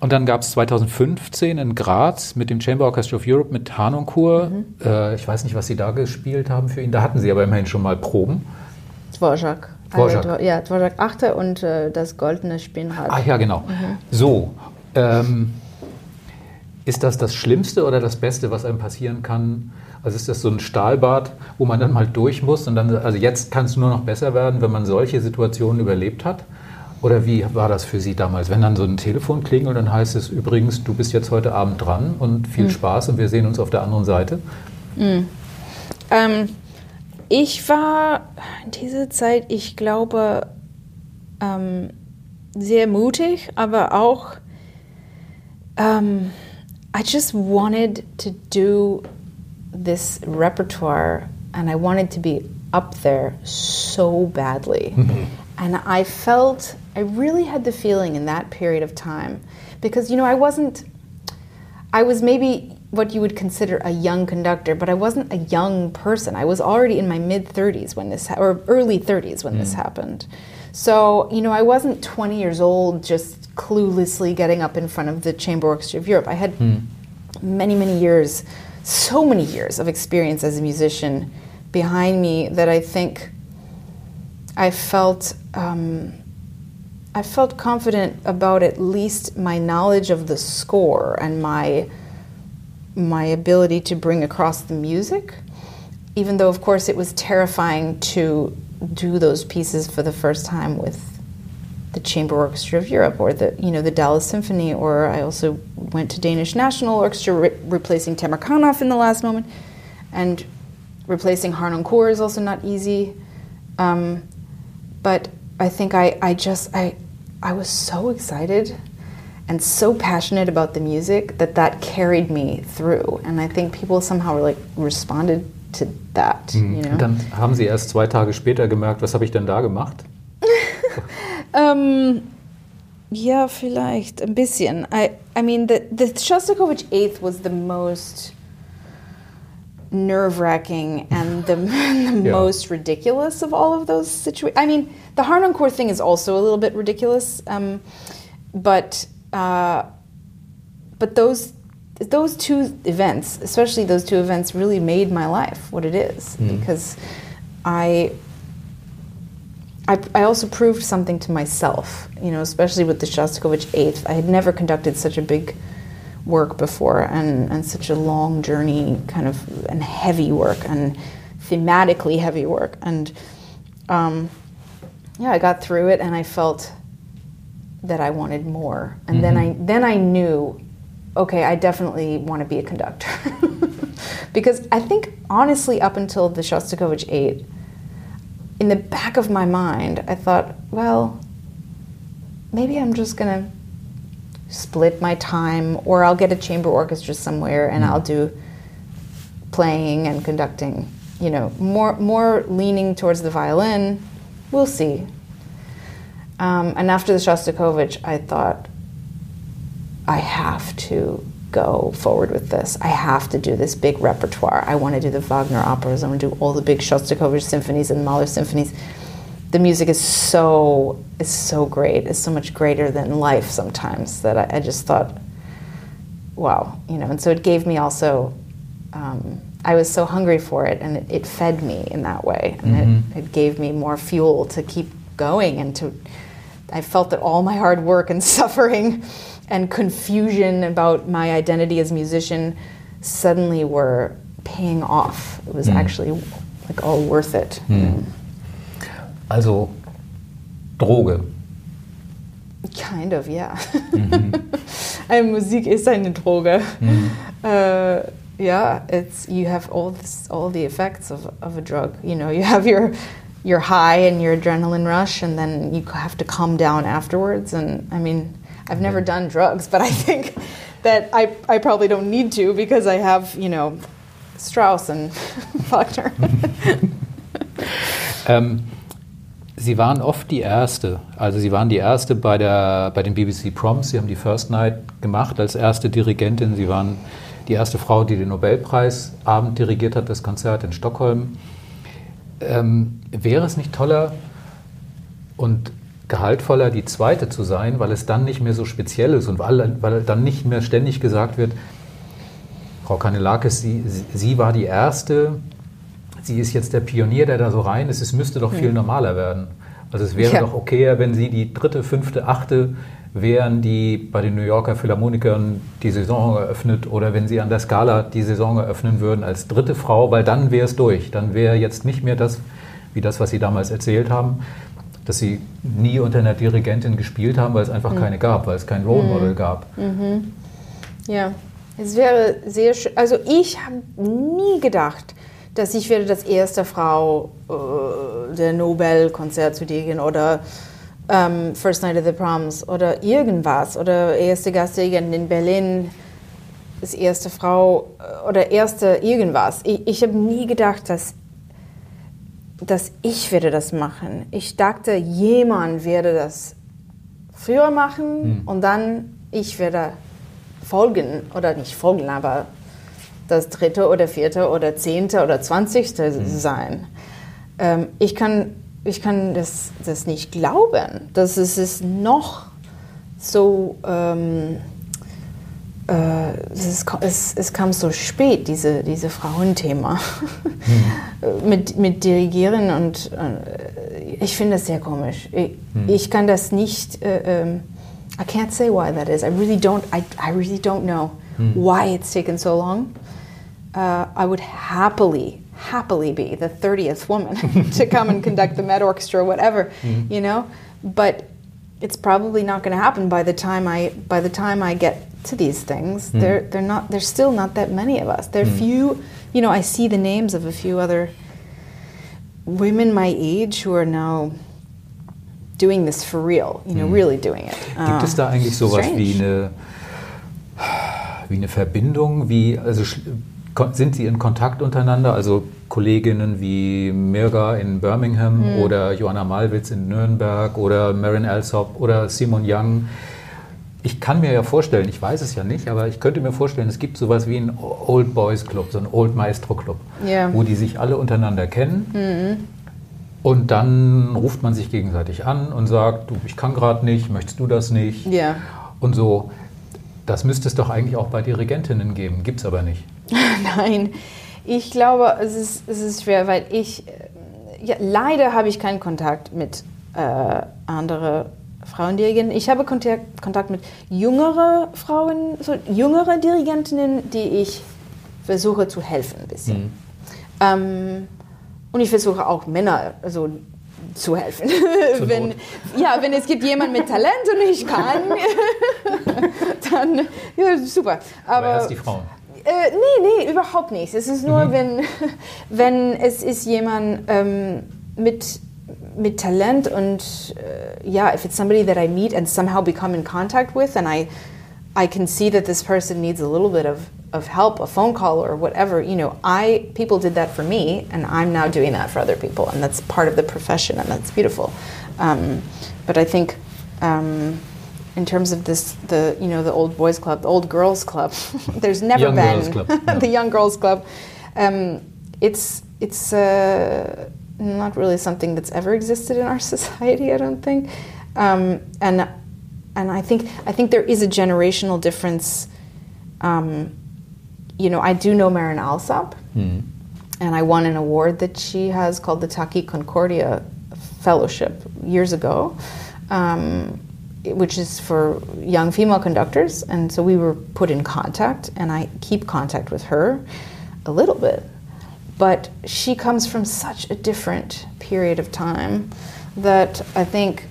und dann gab es 2015 in Graz mit dem Chamber Orchestra of Europe mit Harnoncourt. Äh, ich weiß nicht, was Sie da gespielt haben für ihn. Da hatten Sie aber immerhin schon mal Proben. Dvorak. Dvorak. Äh, ja, Dvorak 8. und äh, das goldene Spinnrad. Ach ja, genau. So, ähm, ist das das Schlimmste oder das Beste, was einem passieren kann? Also ist das so ein Stahlbad, wo man dann mal durch muss und dann, also jetzt kann es nur noch besser werden, wenn man solche Situationen überlebt hat? Oder wie war das für Sie damals, wenn dann so ein Telefon klingelt und dann heißt es übrigens, du bist jetzt heute Abend dran und viel Spaß und wir sehen uns auf der anderen Seite? Ähm, ich war in dieser Zeit, ich glaube, ähm, sehr mutig, aber auch, ähm, I just wanted to do this repertoire and I wanted to be up there so badly. Mm-hmm. And I felt, I really had the feeling in that period of time because, you know, I wasn't, I was maybe what you would consider a young conductor, but I wasn't a young person. I was already in my mid 30s when this, ha- or early 30s when this mm. happened. So, you know, I wasn't 20 years old just cluelessly getting up in front of the Chamber Orchestra of Europe. I had hmm. many, many years, so many years of experience as a musician behind me that I think I felt um, I felt confident about at least my knowledge of the score and my my ability to bring across the music. Even though, of course, it was terrifying to do those pieces for the first time with the Chamber Orchestra of Europe or the you know the Dallas Symphony, or I also went to Danish National Orchestra re- replacing Tamarkanov in the last moment, and replacing Harnoncourt is also not easy. Um, but I think I, I just I I was so excited and so passionate about the music that that carried me through, and I think people somehow like responded to that. You know. Dann haben Sie erst zwei Tage später gemerkt, was habe ich denn da gemacht? Ähm, ja, vielleicht ein bisschen. I, I mean, the, the Shostakovich Eighth was the most nerve wracking and the, the Yeah. most ridiculous of all of those situations. I mean, the Harnoncourt thing is also a little bit ridiculous, um, but uh, but those those two events, especially those two events, really made my life what it is because I I, I also proved something to myself, you know, especially with the Shostakovich Eighth. I had never conducted such a big work before and, and such a long journey, kind of, and heavy work and thematically heavy work. And um, yeah, I got through it and I felt that I wanted more. And then I then I knew, okay, I definitely want to be a conductor. because I think honestly up until the Shostakovich 8, in the back of my mind, I thought, well, maybe I'm just going to split my time or I'll get a chamber orchestra somewhere and I'll do playing and conducting, you know, more more leaning towards the violin. We'll see. Um, and after the Shostakovich, I thought, I have to go forward with this. I have to do this big repertoire. I want to do the Wagner operas. I want to do all the big Shostakovich symphonies and Mahler symphonies. The music is so is so great. It's so much greater than life sometimes that I, I just thought, wow, you know. And so it gave me also. Um, I was so hungry for it, and it, it fed me in that way, and it, it gave me more fuel to keep going and to. I felt that all my hard work and suffering and confusion about my identity as a musician suddenly were paying off. It was hmm. actually like all worth it. Hmm. Also Droge. Kind of, yeah. Mm-hmm. and Musik ist eine Droge. Mm-hmm. Uh, yeah, it's you have all this, all the effects of, of a drug. You know, you have your your high and your adrenaline rush, and then you have to calm down afterwards. And I mean, I've never done drugs, but I think that I I probably don't need to because I have you know Strauss and Wagner. Ähm, Sie waren oft die Erste. Also Sie waren die Erste bei, der, bei den BBC Proms. Sie haben die First Night gemacht als erste Dirigentin. Sie waren die erste Frau, die den Nobelpreisabend dirigiert hat, das Konzert in Stockholm. Ähm, wäre es nicht toller und gehaltvoller, die Zweite zu sein, weil es dann nicht mehr so speziell ist und weil, weil dann nicht mehr ständig gesagt wird, Frau Kanelakis, Sie, Sie war die Erste, sie ist jetzt der Pionier, der da so rein ist, es müsste doch viel normaler werden. Also es wäre Ja. doch okayer, wenn Sie die dritte, fünfte, achte wären, die bei den New Yorker Philharmonikern die Saison eröffnet oder wenn Sie an der Scala die Saison eröffnen würden als dritte Frau, weil dann wäre es durch. Dann wäre jetzt nicht mehr das, wie das, was Sie damals erzählt haben, dass Sie nie unter einer Dirigentin gespielt haben, weil es einfach keine gab, weil es kein Role Model gab. Ja, es wäre sehr schön. Also ich habe nie gedacht, dass ich werde das erste Frau äh, der Nobel-Konzert zu dirigieren oder ähm, First Night of the Proms oder irgendwas oder erste Gastdirigentin in Berlin, das erste Frau äh, oder erste irgendwas. Ich, ich habe nie gedacht, dass dass ich werde das machen. Ich dachte, jemand werde das früher machen und dann ich werde folgen oder nicht folgen, aber das dritte oder vierte oder zehnte oder zwanzigste sein. Ähm, ich kann, ich kann das, das nicht glauben, dass es ist noch so, ähm, äh, es, ist, es, es kam so spät, diese, diese Frauenthema mit, mit Dirigieren und äh, ich finde das sehr komisch. Ich, ich kann das nicht, äh, ähm, I can't say why that is. I really don't, I, I really don't know why it's taken so long. Uh, I would happily, happily be the 30th woman to come and conduct the Met Orchestra or whatever, you know? But it's probably not going to happen by the time I by the time I get to these things. Hmm. They're they're not there's still not that many of us. There are hmm. few, you know, I see the names of a few other women my age who are now doing this for real, you know, hmm. really doing it. Gibt es ah, da eigentlich sowas wie eine, wie eine Verbindung? Wie, also sind Sie in Kontakt untereinander? Also Kolleginnen wie Mirga in Birmingham oder Johanna Malwitz in Nürnberg oder Marin Alsop oder Simon Young. Ich kann mir ja vorstellen, ich weiß es ja nicht, aber ich könnte mir vorstellen, es gibt sowas wie einen Old Boys Club, so einen Old Maestro Club, Ja. wo die sich alle untereinander kennen. Und dann ruft man sich gegenseitig an und sagt, du, ich kann gerade nicht, möchtest du das nicht? Ja. Und so, das müsste es doch eigentlich auch bei Dirigentinnen geben, gibt es aber nicht. Nein, ich glaube, es ist, es ist schwer, weil ich, äh, ja, leider habe ich keinen Kontakt mit äh, anderen Frauendirigenten. Ich habe Kontakt, mit jüngeren Frauen, so jüngere Dirigentinnen, die ich versuche zu helfen ein bisschen. Ähm, und ich versuche auch Männer also, zu helfen. wenn, ja, wenn es gibt jemanden mit Talent und ich kann, dann ja, super. Aber erst die Frauen. Äh, nee, nee, überhaupt nicht. Es ist nur, wenn, wenn es ist jemand ähm, mit, mit Talent und äh, ja, if it's somebody that I meet and somehow become in contact with and I, I can see that this person needs a little bit of, of help, a phone call or whatever, you know, I, people did that for me and I'm now doing that for other people and that's part of the profession and that's beautiful. Um, but I think um, in terms of this, the you know the old boys club, the old girls club. there's never Young been Club, yeah. the young girls club. Um, it's it's uh, not really something that's ever existed in our society. I don't think, um, and and I think I think there is a generational difference. Um, you know, I do know Marin Alsop, and I won an award that she has called the Taki Concordia Fellowship years ago, um, which is for young female conductors. And so we were put in contact, and I keep contact with her a little bit. But she comes from such a different period of time that I think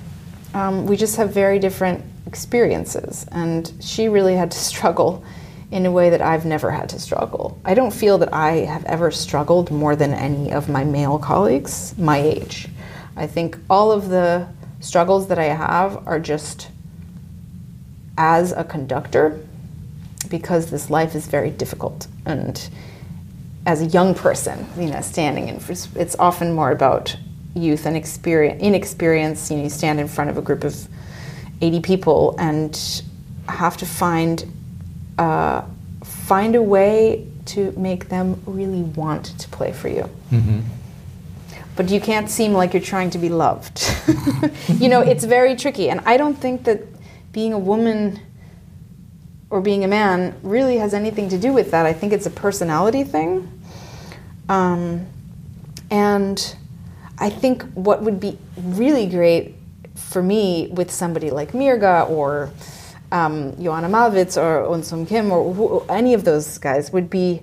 um, we just have very different experiences. And she really had to struggle in a way that I've never had to struggle. I don't feel that I have ever struggled more than any of my male colleagues my age. I think all of the struggles that I have are just as a conductor because this life is very difficult and as a young person, you know, standing in, it's often more about youth and experience, inexperience. You know, you stand in front of a group of 80 people and have to find uh, find a way to make them really want to play for you. But you can't seem like you're trying to be loved. you know, it's very tricky, and I don't think that being a woman or being a man really has anything to do with that. I think it's a personality thing. Um, and I think what would be really great for me with somebody like Mirga or um, Joanna Malwitz or Unsum Kim or who, any of those guys would be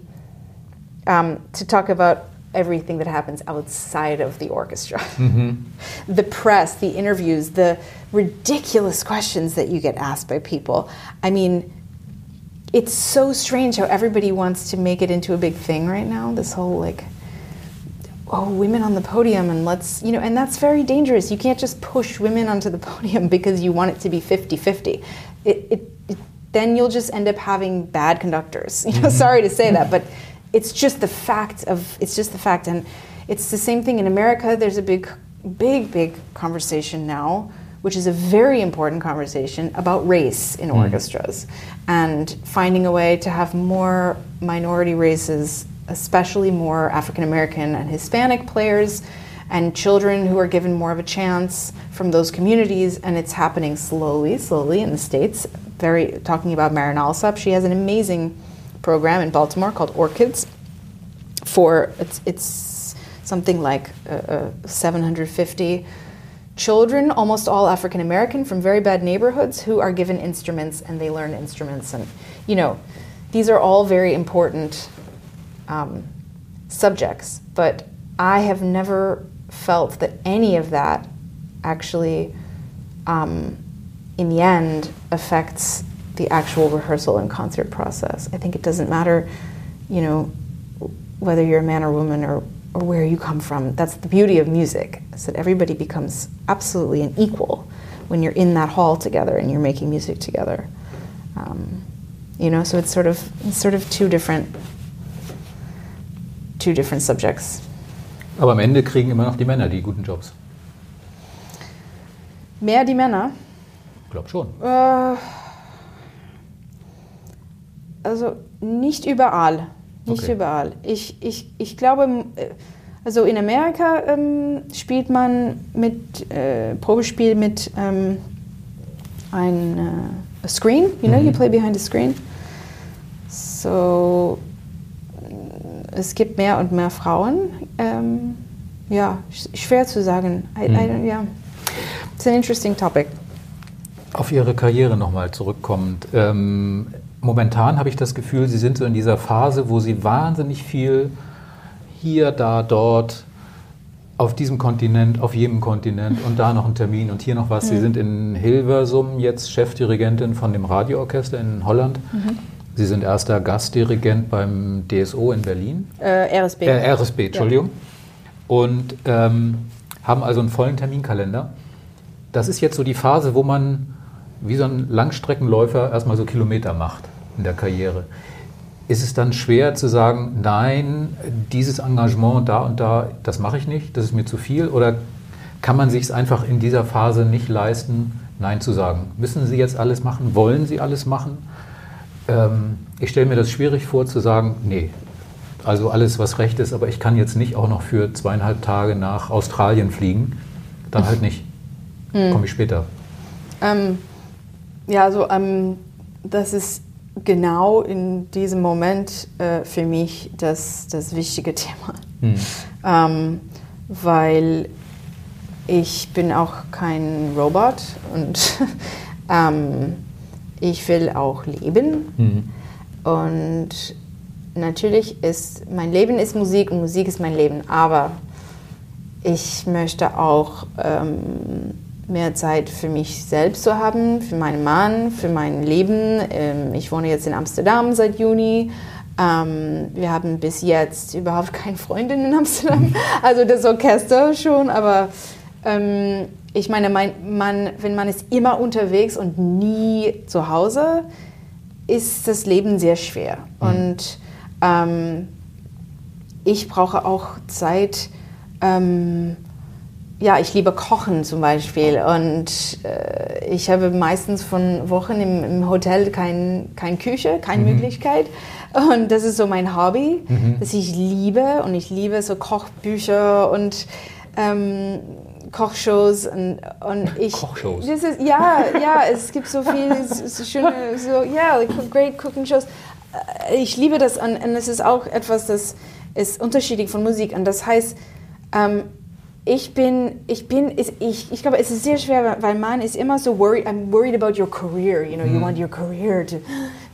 um, to talk about everything that happens outside of the orchestra. Mm-hmm. the press, the interviews, the ridiculous questions that you get asked by people. I mean, it's so strange how everybody wants to make it into a big thing right now. This whole like, oh, women on the podium, and let's, you know, and that's very dangerous. You can't just push women onto the podium because you want it to be 50 50. It, it, it, then you'll just end up having bad conductors. You know, mm-hmm. sorry to say that, but it's just the fact of it's just the fact and it's the same thing in america there's a big big big conversation now which is a very important conversation about race in mm. orchestras and finding a way to have more minority races especially more african american and hispanic players and children who are given more of a chance from those communities and it's happening slowly slowly in the states very talking about Marin Alsop she has an amazing program in Baltimore called Orchids. For it's, it's something like uh, uh 750 children, almost all African American from very bad neighborhoods, who are given instruments and they learn instruments. And you know, these are all very important um, subjects. But I have never felt that any of that actually, um, in the end, affects the actual rehearsal and concert process. I think it doesn't matter, you know, whether you're a man or woman or, or where you come from. That's the beauty of music, is that everybody becomes absolutely an equal when you're in that hall together and you're making music together. Um, you know, so it's sort of it's sort of two different two different subjects. Aber am Ende kriegen immer noch die Männer die guten Jobs. Mehr die Männer? Ich glaube schon. Äh, also nicht überall. Nicht okay. überall. Ich, ich, ich glaube, äh, also in Amerika ähm, spielt man mit äh, Probespiel mit ähm, ein äh, Screen, you know, mhm. you play behind a screen. So es gibt mehr und mehr Frauen. Ähm, ja, schwer zu sagen. I, mhm. I, yeah. It's an interesting topic. Auf Ihre Karriere nochmal zurückkommend. Ähm, momentan habe ich das Gefühl, Sie sind so in dieser Phase, wo Sie wahnsinnig viel hier, da, dort, auf diesem Kontinent, auf jedem Kontinent und da noch ein Termin und hier noch was. Mhm. Sie sind in Hilversum jetzt Chefdirigentin von dem Radioorchester in Holland. Mhm. Sie sind erster Gastdirigent beim DSO in Berlin. Äh, RSB. Äh, RSB, Entschuldigung. Ja. Und ähm, haben also einen vollen Terminkalender. Das ist jetzt so die Phase, wo man wie so ein Langstreckenläufer erstmal so Kilometer macht in der Karriere. Ist es dann schwer zu sagen, nein, dieses Engagement da und da, das mache ich nicht, das ist mir zu viel? Oder kann man sich es einfach in dieser Phase nicht leisten, Nein zu sagen? Müssen Sie jetzt alles machen? Wollen Sie alles machen? Ähm, ich stelle mir das schwierig vor zu sagen, nee, also alles, was recht ist, aber ich kann jetzt nicht auch noch für zweieinhalb Tage nach Australien fliegen. Dann halt nicht. Hm. Komme ich später. Ähm, ja, also ähm, das ist genau in diesem Moment äh, für mich das, das wichtige Thema. Hm. Ähm, weil ich bin auch kein Robot und ähm, ich will auch leben. Hm. Und natürlich ist mein Leben ist Musik und Musik ist mein Leben, aber ich möchte auch ähm, mehr Zeit für mich selbst zu haben, für meinen Mann, für mein Leben. Ähm, ich wohne jetzt in Amsterdam seit Juni. Ähm, wir haben bis jetzt überhaupt keine Freundin in Amsterdam, also das Orchester schon, aber ähm, ich meine, mein, man, wenn man ist immer unterwegs und nie zu Hause, ist das Leben sehr schwer. Mhm. Und ähm, ich brauche auch Zeit, ähm, ja, ich liebe Kochen zum Beispiel und äh, ich habe meistens von Wochen im, im Hotel keine kein Küche, keine mhm. Möglichkeit. Und das ist so mein Hobby, mhm. das ich liebe und ich liebe so Kochbücher und ähm, Kochshows und, und ich. Kochshows. Das ist, ja, ja, es gibt so viele so schöne, so, ja, yeah, great cooking shows. Äh, ich liebe das und, und es ist auch etwas, das ist unterschiedlich von Musik und das heißt, ähm, ich bin, ich bin, ich, ich glaube, es ist sehr schwer, weil man ist immer so worried, I'm worried about your career, you know, mm. you want your career to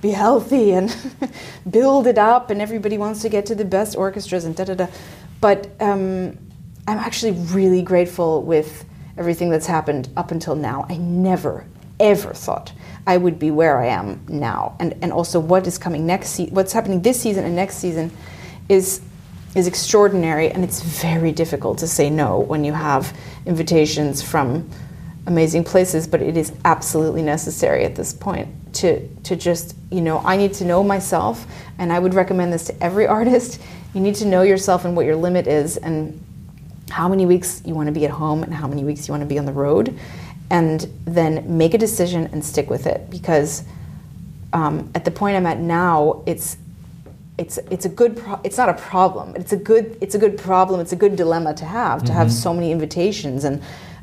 be healthy and build it up and everybody wants to get to the best orchestras and da da da. But um, I'm actually really grateful with everything that's happened up until now. I never, ever thought I would be where I am now. And, and also what is coming next, se- what's happening this season and next season is is extraordinary, and it's very difficult to say no when you have invitations from amazing places. But it is absolutely necessary at this point to to just you know I need to know myself, and I would recommend this to every artist. You need to know yourself and what your limit is, and how many weeks you want to be at home, and how many weeks you want to be on the road, and then make a decision and stick with it because. Um, at the point I'm at now, it's it's it's a good pro- it's not a problem it's a good it's a good problem it's a good dilemma to have to mm-hmm. have so many invitations. And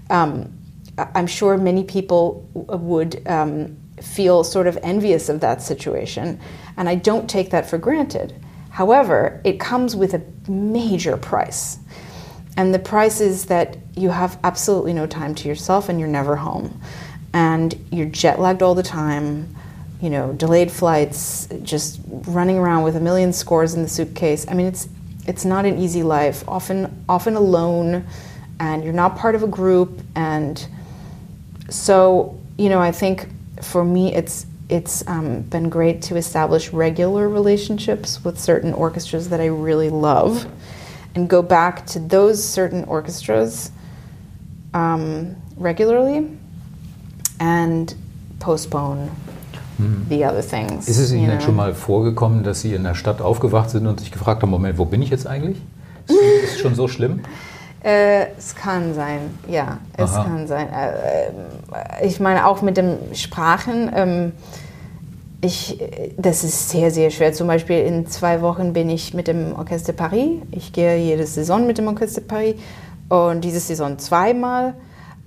um, I'm sure many people would um, feel sort of envious of that situation and I don't take that for granted. However it comes with a major price. And the price is that you have absolutely no time to yourself and you're never home. And you're jet lagged all the time you know, delayed flights, just running around with a million scores in the suitcase. I mean, it's it's not an easy life. Often, often alone, and you're not part of a group. And so, you know, I think for me, it's it's um, been great to establish regular relationships with certain orchestras that I really love, and go back to those certain orchestras um, regularly, and postpone the other things. Ist es Ihnen denn schon mal vorgekommen, dass Sie in der Stadt aufgewacht sind und sich gefragt haben, Moment, wo bin ich jetzt eigentlich? Ist es schon so schlimm? Äh, es kann sein, ja, es Aha. kann sein. Äh, ich meine, auch mit dem Sprachen, ähm, ich, das ist sehr, sehr schwer. Zum Beispiel in zwei Wochen bin ich mit dem Orchester Paris. Ich gehe jede Saison mit dem Orchester Paris und diese Saison zweimal.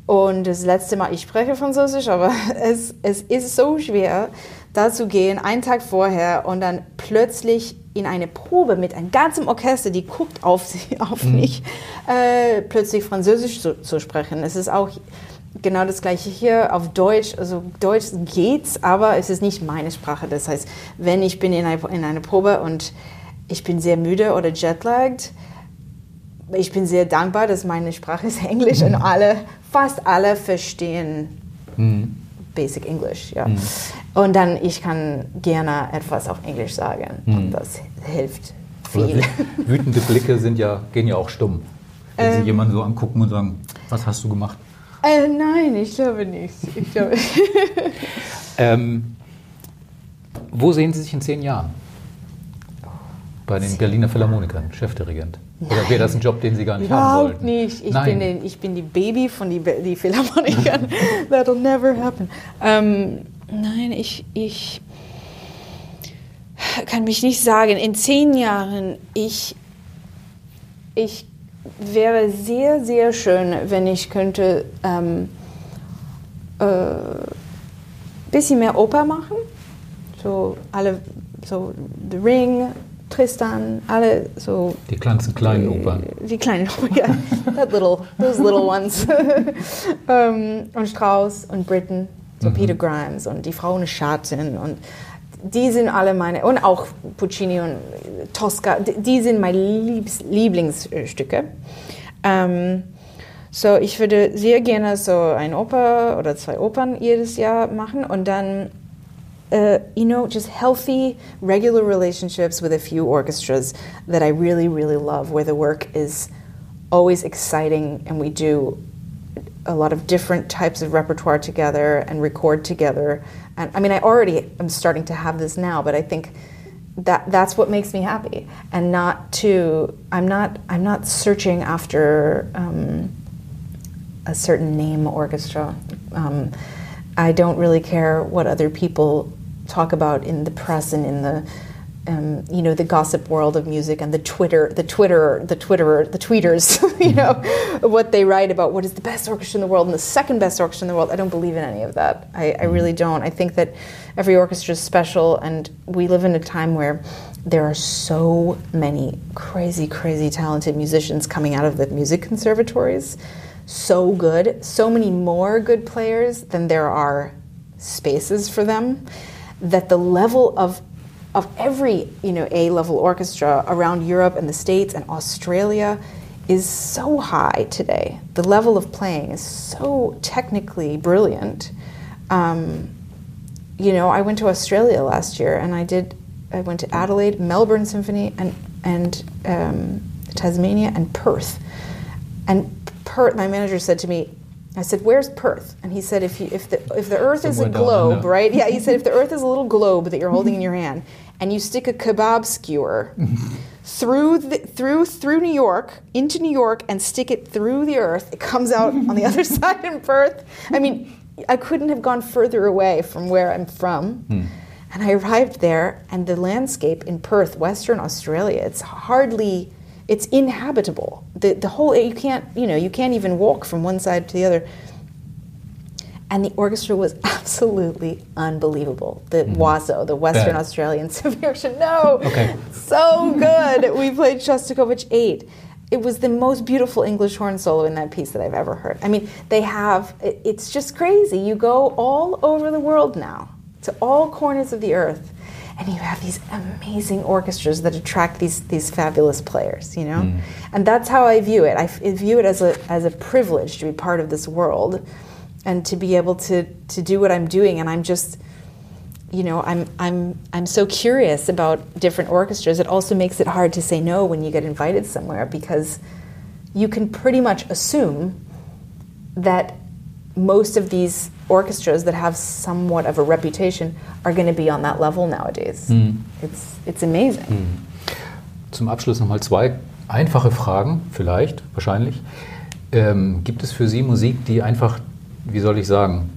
Und das letzte Mal, ich spreche Französisch, aber es, es ist so schwer, da zu gehen, einen Tag vorher und dann plötzlich in eine Probe mit einem ganzen Orchester, die guckt auf, sie, auf mhm. mich, äh, plötzlich Französisch zu, zu, sprechen. Es ist auch genau das gleiche hier auf Deutsch. Also Deutsch geht's, aber es ist nicht meine Sprache. Das heißt, wenn ich bin in einer eine Probe und ich bin sehr müde oder jetlagged, ich bin sehr dankbar, dass meine Sprache ist Englisch mhm. und alle fast alle verstehen mhm. Basic English. Ja. Mhm. Und dann, ich kann gerne etwas auf Englisch sagen. Mhm. Und das hilft viel. Wütende Blicke sind ja, gehen ja auch stumm. Wenn ähm, Sie jemanden so angucken und sagen, was hast du gemacht? Äh, nein, ich glaube nicht. Ich glaube ähm, wo sehen Sie sich in zehn Jahren? Bei den Berliner Philharmonikern, Chefdirigent. Oder wäre das ein Job, den Sie gar nicht Überhaupt haben wollten? nicht. Ich, Nein. Bin, ich bin die Baby von die, die Philharmonikern. That'll never happen. Ähm, nein, ich, ich kann mich nicht sagen. In zehn Jahren, ich, ich wäre sehr, sehr schön, wenn ich könnte ähm, äh, bisschen mehr Oper machen. So alle, so The Ring, Tristan, alle so. Die ganzen kleinen Opern. Die kleinen Opern, ja. That little, those little ones. um, ähm, und Strauss und Britten, so mhm. Peter Grimes und die Frau Schatten und die sind alle meine, und auch Puccini und Tosca, die sind meine Liebs, Lieblingsstücke. Um, ähm, so, ich würde sehr gerne so ein Oper oder zwei Opern jedes Jahr machen und dann uh, you know, just healthy, regular relationships with a few orchestras that I really, really love, where the work is always exciting and we do a lot of different types of repertoire together and record together. And I mean, I already am starting to have this now, but I think that that's what makes me happy, and not to I'm not I'm not searching after um, a certain name orchestra. Um, I don't really care what other people talk about in the press and in the um, you know the gossip world of music and the Twitter, the Twitter, the Twitter, the tweeters, you know, what they write about what is the best orchestra in the world and the second best orchestra in the world. I don't believe in any of that. I, I really don't. I think that every orchestra is special, and we live in a time where there are so many crazy, crazy talented musicians coming out of the music conservatories. So good, so many more good players than there are spaces for them. That the level of of every you know A level orchestra around Europe and the States and Australia is so high today. The level of playing is so technically brilliant. Um, you know, I went to Australia last year and I did. I went to Adelaide, Melbourne Symphony, and and um, Tasmania and Perth. And Perth, my manager said to me, I said, "Where's Perth?" And he said, "If you, if the if the Earth is a globe, right? Yeah." He said, "If the Earth is a little globe that you're holding in your hand, and you stick a kebab skewer through the, through through New York into New York and stick it through the Earth, it comes out on the other side in Perth. I mean, I couldn't have gone further away from where I'm from." And I arrived there, and the landscape in Perth, Western Australia, it's hardly, it's inhabitable. The, the whole, you can't, you know, you can't even walk from one side to the other. And the orchestra was absolutely unbelievable. The mm-hmm. WASO, the Western Yeah. Australian Symphony Orchestra, no, Okay. so good. we played Shostakovich 8. It was the most beautiful English horn solo in that piece that I've ever heard. I mean, they have, it's just crazy. You go all over the world now, to all corners of the earth, and you have these amazing orchestras that attract these, these fabulous players, you know? Mm. And that's how I view it. i view it as a, as a privilege to be part of this world and to be able to, to do what I'm doing. And I'm just, you know, I'm, I'm, I'm so curious about different orchestras. It also makes it hard to say no when you get invited somewhere because you can pretty much assume that most of these orchestras that have somewhat of a reputation are going to be on that level nowadays. It's, it's amazing. Zum Abschluss nochmal zwei einfache Fragen, vielleicht, wahrscheinlich. Ähm, gibt es für Sie Musik, die einfach, wie soll ich sagen,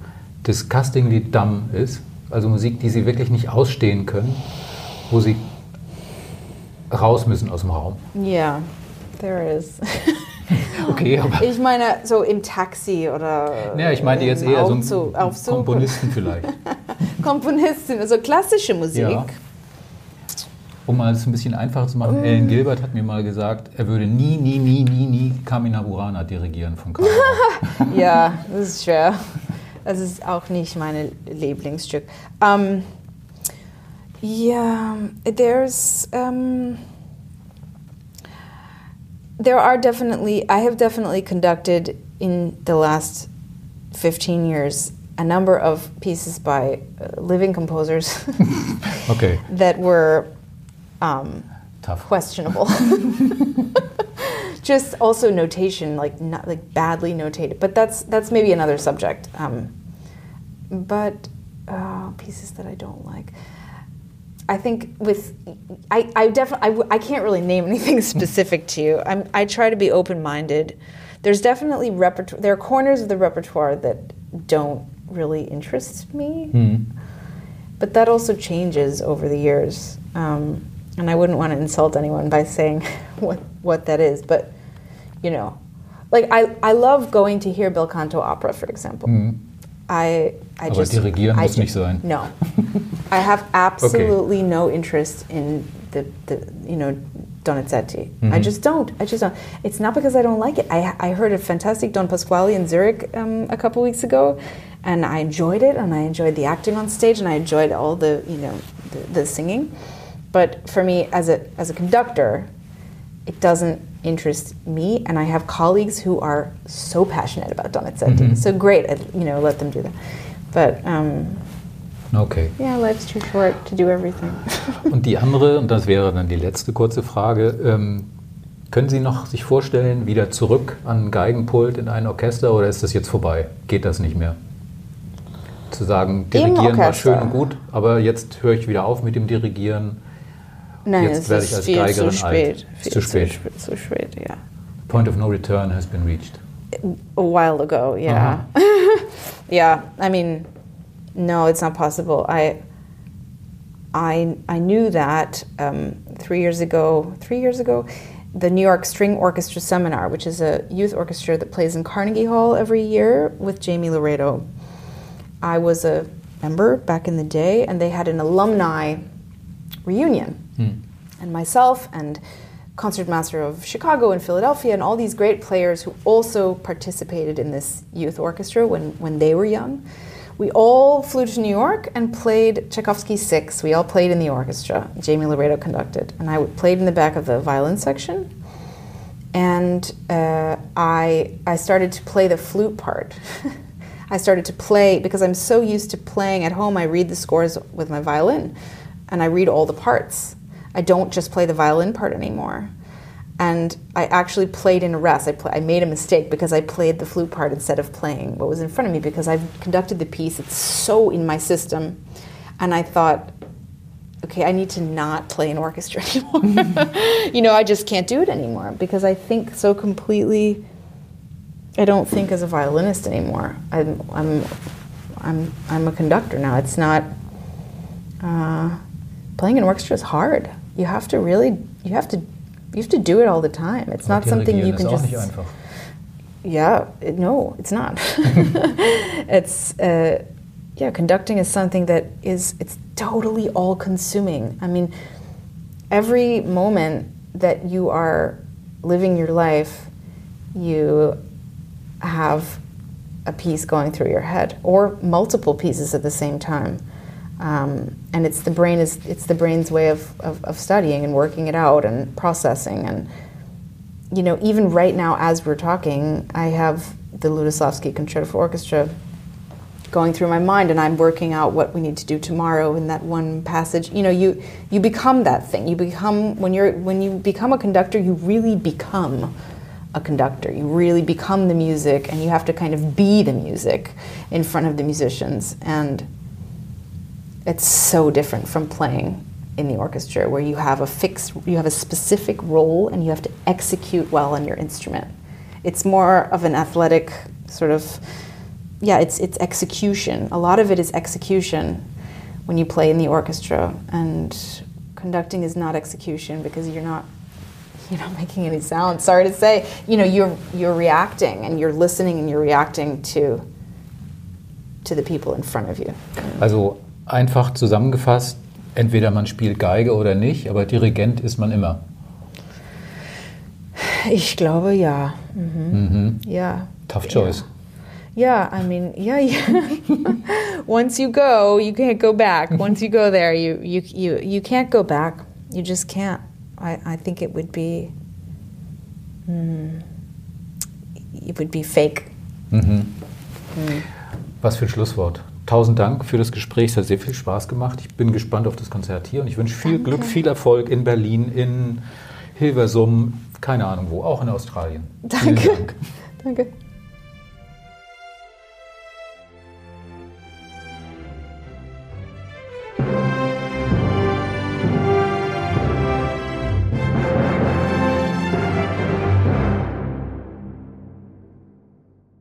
disgustingly dumb ist? Also Musik, die Sie wirklich nicht ausstehen können, wo Sie raus müssen aus dem Raum? Yeah, there is. Okay, aber Ich meine, so im Taxi oder. ja, ich meinte jetzt eher so einen Aufzug. Komponisten vielleicht. Komponistin, also klassische Musik. Ja. Um mal es ein bisschen einfacher zu machen, Ellen Gilbert hat mir mal gesagt, er würde nie, nie, nie, nie, nie Kamina Burana dirigieren von Karl. Ja, das ist schwer. Das ist auch nicht mein Lieblingsstück. Um, yeah, there's um, there are definitely I have definitely conducted in the last 15 years a number of pieces by uh, living composers Okay, that were um, tough. questionable. Just also notation, like not like badly notated, but that's that's maybe another subject. Um, but uh, pieces that I don't like. I think with I I definitely I, w- I can't really name anything specific to you. I'm I try to be open minded. There's definitely repertoire. There are corners of the repertoire that don't really interest me Hm. but that also changes over the years. Um, and I wouldn't want to insult anyone by saying what, what that is, but you know, like I, I love going to hear bel canto opera, for example. I, I Aber just dirigieren I muss nicht sein. No, I have absolutely no interest in the, the you know Donizetti. I mm-hmm. just don't. I just don't. It's not because I don't like it. I, I heard a fantastic Don Pasquale in Zurich um, a couple weeks ago, and I enjoyed it, and I enjoyed the acting on stage, and I enjoyed all the you know the, the singing. But for me, as a as a conductor, it doesn't interest me, and I have colleagues who are so passionate about Donizetti. Mm-hmm. So great, I- you know, let them do that. But um, Okay. yeah, life's too short to do everything. Und die andere, und das wäre dann die letzte kurze Frage, ähm, können Sie noch sich vorstellen, wieder zurück an ein Geigenpult in ein Orchester oder ist das jetzt vorbei? Geht das nicht mehr? Zu sagen, Dirigieren war schön und gut, aber jetzt höre ich wieder auf mit dem Dirigieren. Nein, Jetzt es werde ist ich als viel Geigerin zu alt. spät. Ist Viel zu spät. Zu, zu spät, ja. Point of no return has been reached. A while ago, yeah. Yeah, I mean, no, it's not possible. I, I, I knew that um, three years ago. Three years ago, the New York String Orchestra Seminar, which is a youth orchestra that plays in Carnegie Hall every year with Jamie Laredo. I was a member back in the day, and they had an alumni reunion. and myself and concertmaster of Chicago and Philadelphia and all these great players who also participated in this youth orchestra when, when they were young. We all flew to New York and played Tchaikovsky's Six. We all played in the orchestra. Jamie Laredo conducted, and I played in the back of the violin section. And uh, I I started to play the flute part. I started to play because I'm so used to playing at home. I read the scores with my violin, and I read all the parts. I don't just play the violin part anymore. And I actually played in arrest. I, play, I made a mistake because I played the flute part instead of playing what was in front of me because I've conducted the piece. It's so in my system. And I thought, okay, I need to not play an orchestra anymore. you know, I just can't do it anymore because I think so completely. I don't think as a violinist anymore. I'm, I'm, I'm, I'm a conductor now. It's not. Uh, playing an orchestra is hard. You have to really, you have to you have to do it all the time. It's not something you can just. Yeah, it, no, it's not. it's uh, yeah, conducting is something that is it's totally all consuming. I mean, every moment that you are living your life, you have a piece going through your head or multiple pieces at the same time. Um, and it's the brain is it's the brain's way of, of, of, studying and working it out and processing. And you know even right now as we're talking I have the Ludoslavsky Concerto for Orchestra going through my mind and I'm working out what we need to do tomorrow in that one passage. You know you you become that thing. You become when you're when you become a conductor you really become a conductor. You really become the music and you have to kind of be the music in front of the musicians. And it's so different from playing in the orchestra where you have a fixed you have a specific role and you have to execute well on your instrument. It's more of an athletic sort of yeah it's it's execution. A lot of it is execution when you play in the orchestra and conducting is not execution because you're not you're not making any sound. Sorry to say you know you're you're reacting and you're listening and you're reacting to to the people in front of you. Also Einfach zusammengefasst, entweder man spielt Geige oder nicht, aber Dirigent ist man immer. Ich glaube ja. Mhm. Mhm. Ja. Tough choice. Yeah, I mean, yeah, yeah. Once you go, you can't go back. Once you go there, you you you you can't go back. You just can't. I I think it would be. Mm, it would be fake. Mhm. Mhm. Was für ein Schlusswort. Tausend Dank für das Gespräch. Es hat sehr viel Spaß gemacht. Ich bin gespannt auf das Konzert hier und ich wünsche viel Danke. Glück, viel Erfolg in Berlin, in Hilversum, keine Ahnung wo, auch in Australien. Danke. Dank. Danke.